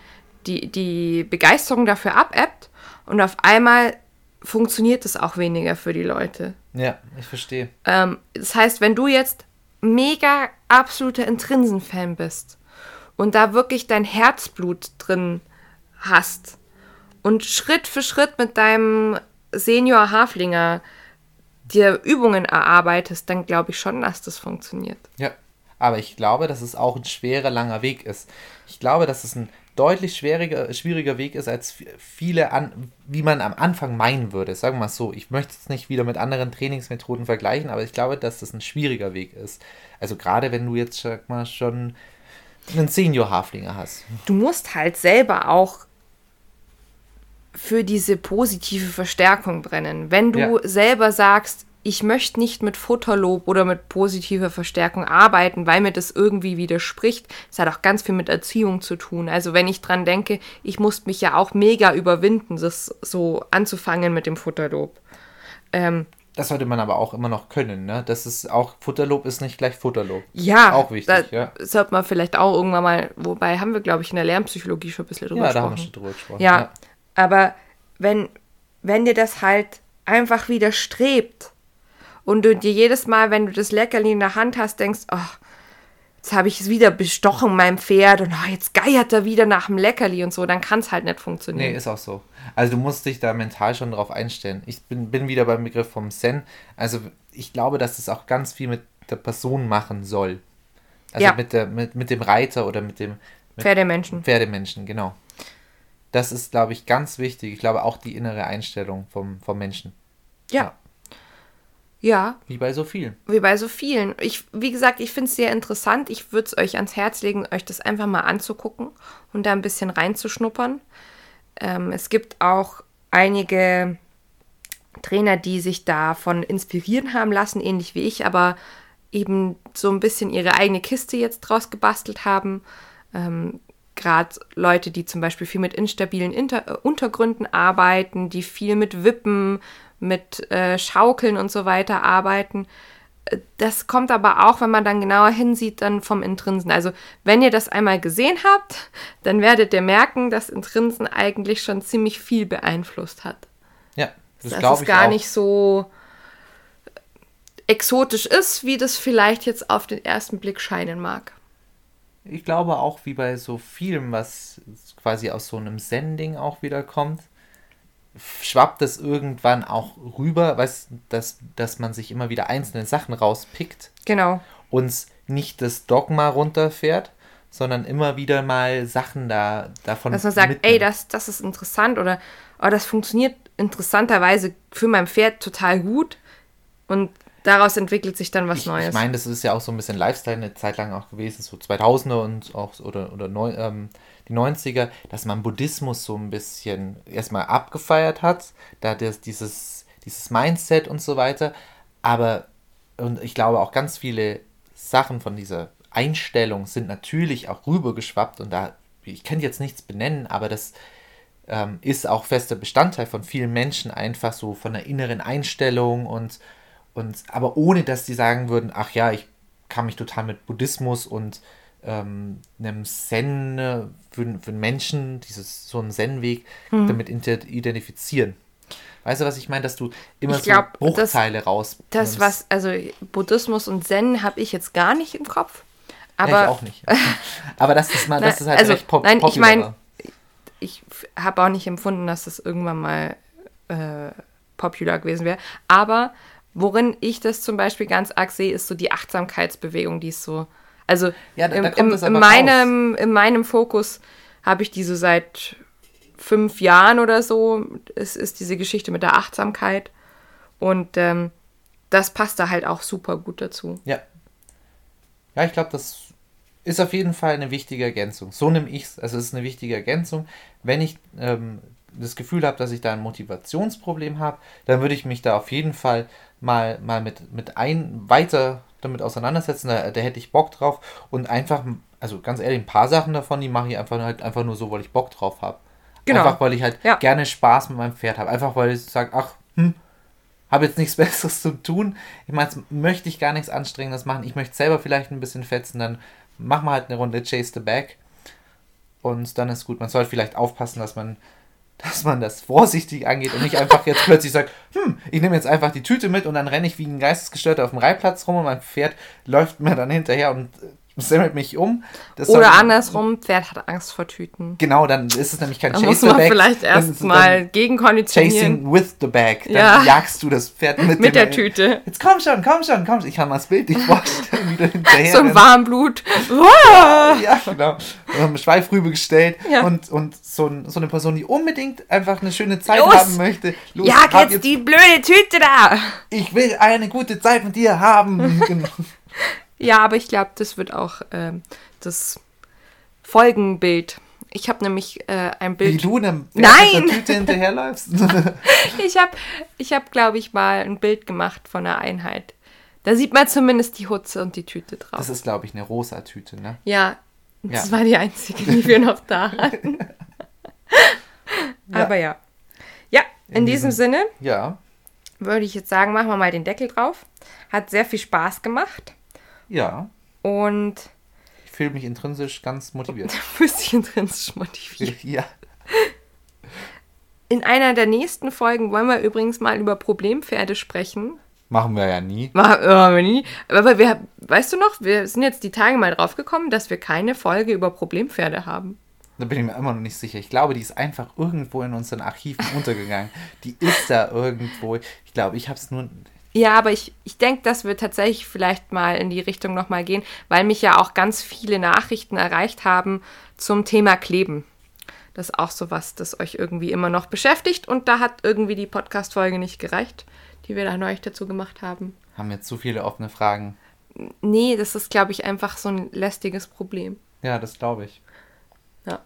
Speaker 1: die, die Begeisterung dafür abebbt und auf einmal funktioniert es auch weniger für die Leute.
Speaker 2: ja, ich verstehe.
Speaker 1: Ähm, das heißt, wenn du jetzt mega absoluter Intrinsen-Fan bist und da wirklich dein Herzblut drin hast und Schritt für Schritt mit deinem Senior Haflinger dir Übungen erarbeitest, dann glaube ich schon, dass das funktioniert.
Speaker 2: Ja, aber ich glaube, dass es auch ein schwerer, langer Weg ist. Ich glaube, dass es ein deutlich schwieriger, schwieriger Weg ist, als viele, an, wie man am Anfang meinen würde. Sagen wir mal so. Ich möchte es nicht wieder mit anderen Trainingsmethoden vergleichen, aber ich glaube, dass das ein schwieriger Weg ist. Also gerade wenn du jetzt, sag mal, schon einen Senior-Haflinger hast.
Speaker 1: Du musst halt selber auch für diese positive Verstärkung brennen. Wenn du ja. selber sagst, ich möchte nicht mit Futterlob oder mit positiver Verstärkung arbeiten, weil mir das irgendwie widerspricht. Das hat auch ganz viel mit Erziehung zu tun. Also wenn ich dran denke, ich musste mich ja auch mega überwinden, das so anzufangen mit dem Futterlob. Ähm,
Speaker 2: das sollte man aber auch immer noch können, ne? Das ist auch, Futterlob ist nicht gleich Futterlob.
Speaker 1: Ja. Auch wichtig, ja. Sollte man vielleicht auch irgendwann mal, wobei haben wir, glaube ich, in der Lernpsychologie schon ein bisschen drüber ja, gesprochen. Ja, da haben wir schon drüber gesprochen. Ja, ja. Aber wenn, wenn dir das halt einfach widerstrebt, und du dir jedes Mal, wenn du das Leckerli in der Hand hast, denkst, oh, jetzt habe ich es wieder bestochen, meinem Pferd, und oh, jetzt geiert er wieder nach dem Leckerli und so, dann kann es halt nicht funktionieren.
Speaker 2: Nee, ist auch so. Also du musst dich da mental schon drauf einstellen. Ich bin, bin wieder beim Begriff vom Zen. Also ich glaube, dass das auch ganz viel mit der Person machen soll. Also ja. mit, der, mit, mit dem Reiter oder mit dem mit
Speaker 1: Pferdemenschen.
Speaker 2: Pferdemenschen, genau. Das ist, glaube ich, ganz wichtig. Ich glaube auch die innere Einstellung vom, vom Menschen.
Speaker 1: Ja. ja. Ja.
Speaker 2: Wie bei so vielen.
Speaker 1: Wie bei so vielen. Ich, wie gesagt, ich finde es sehr interessant. Ich würde es euch ans Herz legen, euch das einfach mal anzugucken und da ein bisschen reinzuschnuppern. Ähm, es gibt auch einige Trainer, die sich davon inspirieren haben lassen, ähnlich wie ich, aber eben so ein bisschen ihre eigene Kiste jetzt draus gebastelt haben. Ähm, Gerade Leute, die zum Beispiel viel mit instabilen Inter äh, Untergründen arbeiten, die viel mit Wippen, mit äh, Schaukeln und so weiter arbeiten. Das kommt aber auch, wenn man dann genauer hinsieht, dann vom Intrinsen. Also wenn ihr das einmal gesehen habt, dann werdet ihr merken, dass Intrinsen eigentlich schon ziemlich viel beeinflusst hat.
Speaker 2: Ja,
Speaker 1: das glaube ich gar auch. nicht so exotisch ist, wie das vielleicht jetzt auf den ersten Blick scheinen mag.
Speaker 2: Ich glaube auch, wie bei so vielem, was quasi aus so einem Sending auch wieder kommt, schwappt es irgendwann auch rüber, weißt dass, dass man sich immer wieder einzelne Sachen rauspickt.
Speaker 1: Genau.
Speaker 2: Und nicht das Dogma runterfährt, sondern immer wieder mal Sachen da davon.
Speaker 1: Dass man sagt, mitnimmt. ey, das, das ist interessant oder oh, das funktioniert interessanterweise für mein Pferd total gut und daraus entwickelt sich dann was
Speaker 2: ich,
Speaker 1: Neues.
Speaker 2: Ich meine, das ist ja auch so ein bisschen Lifestyle eine Zeit lang auch gewesen, so 2000er und auch oder oder neu, ähm, die 90er, dass man Buddhismus so ein bisschen erstmal abgefeiert hat, da das, dieses, dieses Mindset und so weiter. Aber, und ich glaube auch ganz viele Sachen von dieser Einstellung sind natürlich auch rübergeschwappt und da, ich kann jetzt nichts benennen, aber das ähm, ist auch fester Bestandteil von vielen Menschen, einfach so von der inneren Einstellung und, und aber ohne dass sie sagen würden, ach ja, ich kann mich total mit Buddhismus und ähm, einem Zen für, für einen Menschen, dieses, so einen Zen-Weg, mhm. damit identifizieren. Weißt du, was ich meine, dass du immer ich so glaub, Bruchteile raus.
Speaker 1: Das, was, also Buddhismus und Zen habe ich jetzt gar nicht im Kopf. Aber
Speaker 2: ja, ich auch nicht. aber das ist mal, das ist halt
Speaker 1: also, recht pop Nein, ich meine, ich habe auch nicht empfunden, dass das irgendwann mal äh, popular gewesen wäre. Aber worin ich das zum Beispiel ganz arg sehe, ist so die Achtsamkeitsbewegung, die ist so also ja, da, da im, in, meinem, in meinem Fokus habe ich diese seit fünf Jahren oder so. Es ist diese Geschichte mit der Achtsamkeit. Und ähm, das passt da halt auch super gut dazu.
Speaker 2: Ja. Ja, ich glaube, das ist auf jeden Fall eine wichtige Ergänzung. So nehme ich es. Also es ist eine wichtige Ergänzung. Wenn ich ähm, das Gefühl habe, dass ich da ein Motivationsproblem habe, dann würde ich mich da auf jeden Fall mal, mal mit, mit ein weiter damit auseinandersetzen, da, da hätte ich Bock drauf und einfach, also ganz ehrlich, ein paar Sachen davon, die mache ich einfach halt einfach nur so, weil ich Bock drauf habe. Genau. Einfach weil ich halt ja. gerne Spaß mit meinem Pferd habe. Einfach weil ich sage, ach, hm, habe jetzt nichts Besseres zu tun. Ich meine, jetzt möchte ich gar nichts Anstrengendes machen. Ich möchte selber vielleicht ein bisschen fetzen, dann machen wir halt eine Runde Chase the Bag. Und dann ist gut. Man sollte vielleicht aufpassen, dass man dass man das vorsichtig angeht und nicht einfach jetzt plötzlich sagt, hm, ich nehme jetzt einfach die Tüte mit und dann renne ich wie ein Geistesgestörter auf dem Reitplatz rum und mein Pferd läuft mir dann hinterher und semmelt mich um. Das
Speaker 1: Oder andersrum, Pferd hat Angst vor Tüten.
Speaker 2: Genau, dann ist es nämlich kein
Speaker 1: Da
Speaker 2: Chase
Speaker 1: muss
Speaker 2: the
Speaker 1: man
Speaker 2: Bag.
Speaker 1: vielleicht erstmal gegenkonditionieren.
Speaker 2: Chasing with the bag. Dann
Speaker 1: Ja.
Speaker 2: jagst du das Pferd mit,
Speaker 1: Mit der Tüte.
Speaker 2: Jetzt komm schon, komm schon, komm schon. Ich kann mir das Bild nicht vorstellen, wie du hinterher
Speaker 1: So ein. Warmblut.
Speaker 2: Ja, genau. Und Schweifrübe gestellt
Speaker 1: Ja.
Speaker 2: und, und so, ein, so eine Person, die unbedingt einfach eine schöne Zeit
Speaker 1: Los!
Speaker 2: haben möchte. Los,
Speaker 1: Jag
Speaker 2: hab
Speaker 1: jetzt die blöde Tüte da.
Speaker 2: Ich will eine gute Zeit mit dir haben. Genau.
Speaker 1: Ja, aber ich glaube, das wird auch ähm, das Folgenbild. Ich habe nämlich äh, ein
Speaker 2: Wie
Speaker 1: Bild.
Speaker 2: du einem Pferd
Speaker 1: Nein!
Speaker 2: mit der Tüte hinterherläufst.
Speaker 1: Ich habe, ich hab, glaube ich, mal ein Bild gemacht von einer Einheit. Da sieht man zumindest die Hutze und die Tüte drauf.
Speaker 2: Das ist, glaube ich, eine rosa Tüte, ne?
Speaker 1: ja, das
Speaker 2: Ja.
Speaker 1: war die einzige, die wir noch da hatten. Aber ja. Ja, in,
Speaker 2: In
Speaker 1: diesem
Speaker 2: diesem-
Speaker 1: Sinne
Speaker 2: Ja,
Speaker 1: würde ich jetzt sagen, machen wir mal den Deckel drauf. Hat sehr viel Spaß gemacht
Speaker 2: ja.
Speaker 1: und
Speaker 2: Ich fühle mich intrinsisch ganz motiviert.
Speaker 1: fühlst dich intrinsisch motiviert.
Speaker 2: ja.
Speaker 1: In einer der nächsten Folgen wollen wir übrigens mal über Problempferde sprechen.
Speaker 2: Machen wir ja nie.
Speaker 1: Machen wir nie. Aber wir, weißt du noch, wir sind jetzt die Tage mal drauf gekommen, dass wir keine Folge über Problempferde haben.
Speaker 2: Da bin ich mir immer noch nicht sicher. Ich glaube, die ist einfach irgendwo in unseren Archiven untergegangen. Die ist da irgendwo. Ich glaube, ich habe es nur.
Speaker 1: Ja, aber ich, ich denke, dass wir tatsächlich vielleicht mal in die Richtung nochmal gehen, weil mich ja auch ganz viele Nachrichten erreicht haben zum Thema Kleben. Das ist auch sowas, das euch irgendwie immer noch beschäftigt und da hat irgendwie die Podcast-Folge nicht gereicht, die wir da neulich dazu gemacht haben.
Speaker 2: Haben jetzt zu viele offene Fragen.
Speaker 1: Nee, das ist, glaube ich, einfach so ein lästiges Problem.
Speaker 2: Ja, das glaube ich.
Speaker 1: Ja.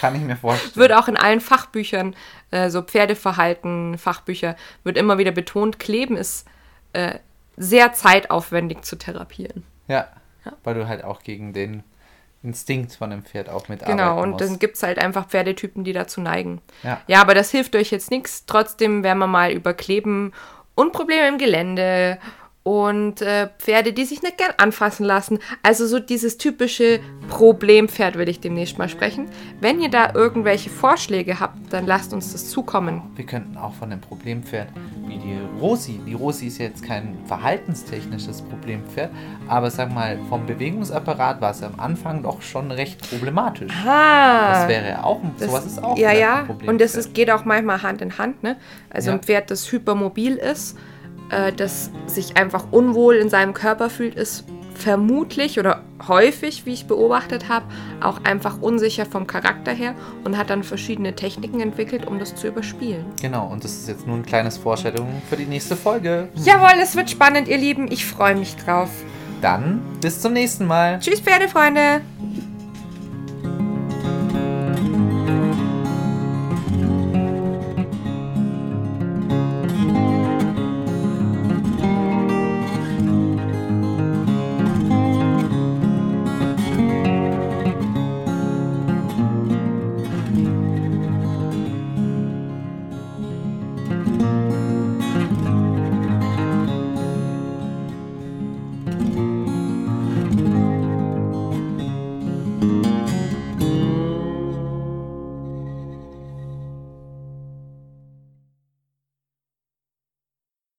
Speaker 2: Kann ich mir vorstellen.
Speaker 1: Wird auch in allen Fachbüchern, äh, so Pferdeverhalten, Fachbücher, wird immer wieder betont, Kleben ist äh, sehr zeitaufwendig zu therapieren.
Speaker 2: Ja,
Speaker 1: Ja.
Speaker 2: weil du halt auch gegen den Instinkt von dem Pferd auch mitarbeiten
Speaker 1: Genau, und
Speaker 2: musst.
Speaker 1: dann gibt es halt einfach Pferdetypen, die dazu neigen.
Speaker 2: Ja.
Speaker 1: Ja, aber das hilft euch jetzt nichts. Trotzdem werden wir mal über Kleben und Probleme im Gelände und äh, Pferde, die sich nicht gern anfassen lassen. Also so dieses typische Problempferd will ich demnächst mal sprechen. Wenn ihr da irgendwelche Vorschläge habt, dann lasst uns das zukommen.
Speaker 2: Wir könnten auch von dem Problempferd wie die Rosi. Die Rosi ist jetzt kein verhaltenstechnisches Problempferd, aber sag mal, vom Bewegungsapparat war es am Anfang doch schon recht problematisch.
Speaker 1: Ah,
Speaker 2: Das wäre auch, ein- sowas ist auch
Speaker 1: ja, ja.
Speaker 2: ein Problempferd.
Speaker 1: Und das ist, geht auch manchmal Hand in Hand. Ne? Also
Speaker 2: Ja.
Speaker 1: ein Pferd, das hypermobil ist, äh, das sich einfach unwohl in seinem Körper fühlt, ist vermutlich oder häufig, wie ich beobachtet habe, auch einfach unsicher vom Charakter her und hat dann verschiedene Techniken entwickelt, um das zu überspielen.
Speaker 2: Genau, und das ist jetzt nur ein kleines Vorstellung für die nächste Folge.
Speaker 1: Jawohl, es wird spannend, ihr Lieben. Ich freue mich drauf.
Speaker 2: Dann bis zum nächsten Mal.
Speaker 1: Tschüss, Pferdefreunde.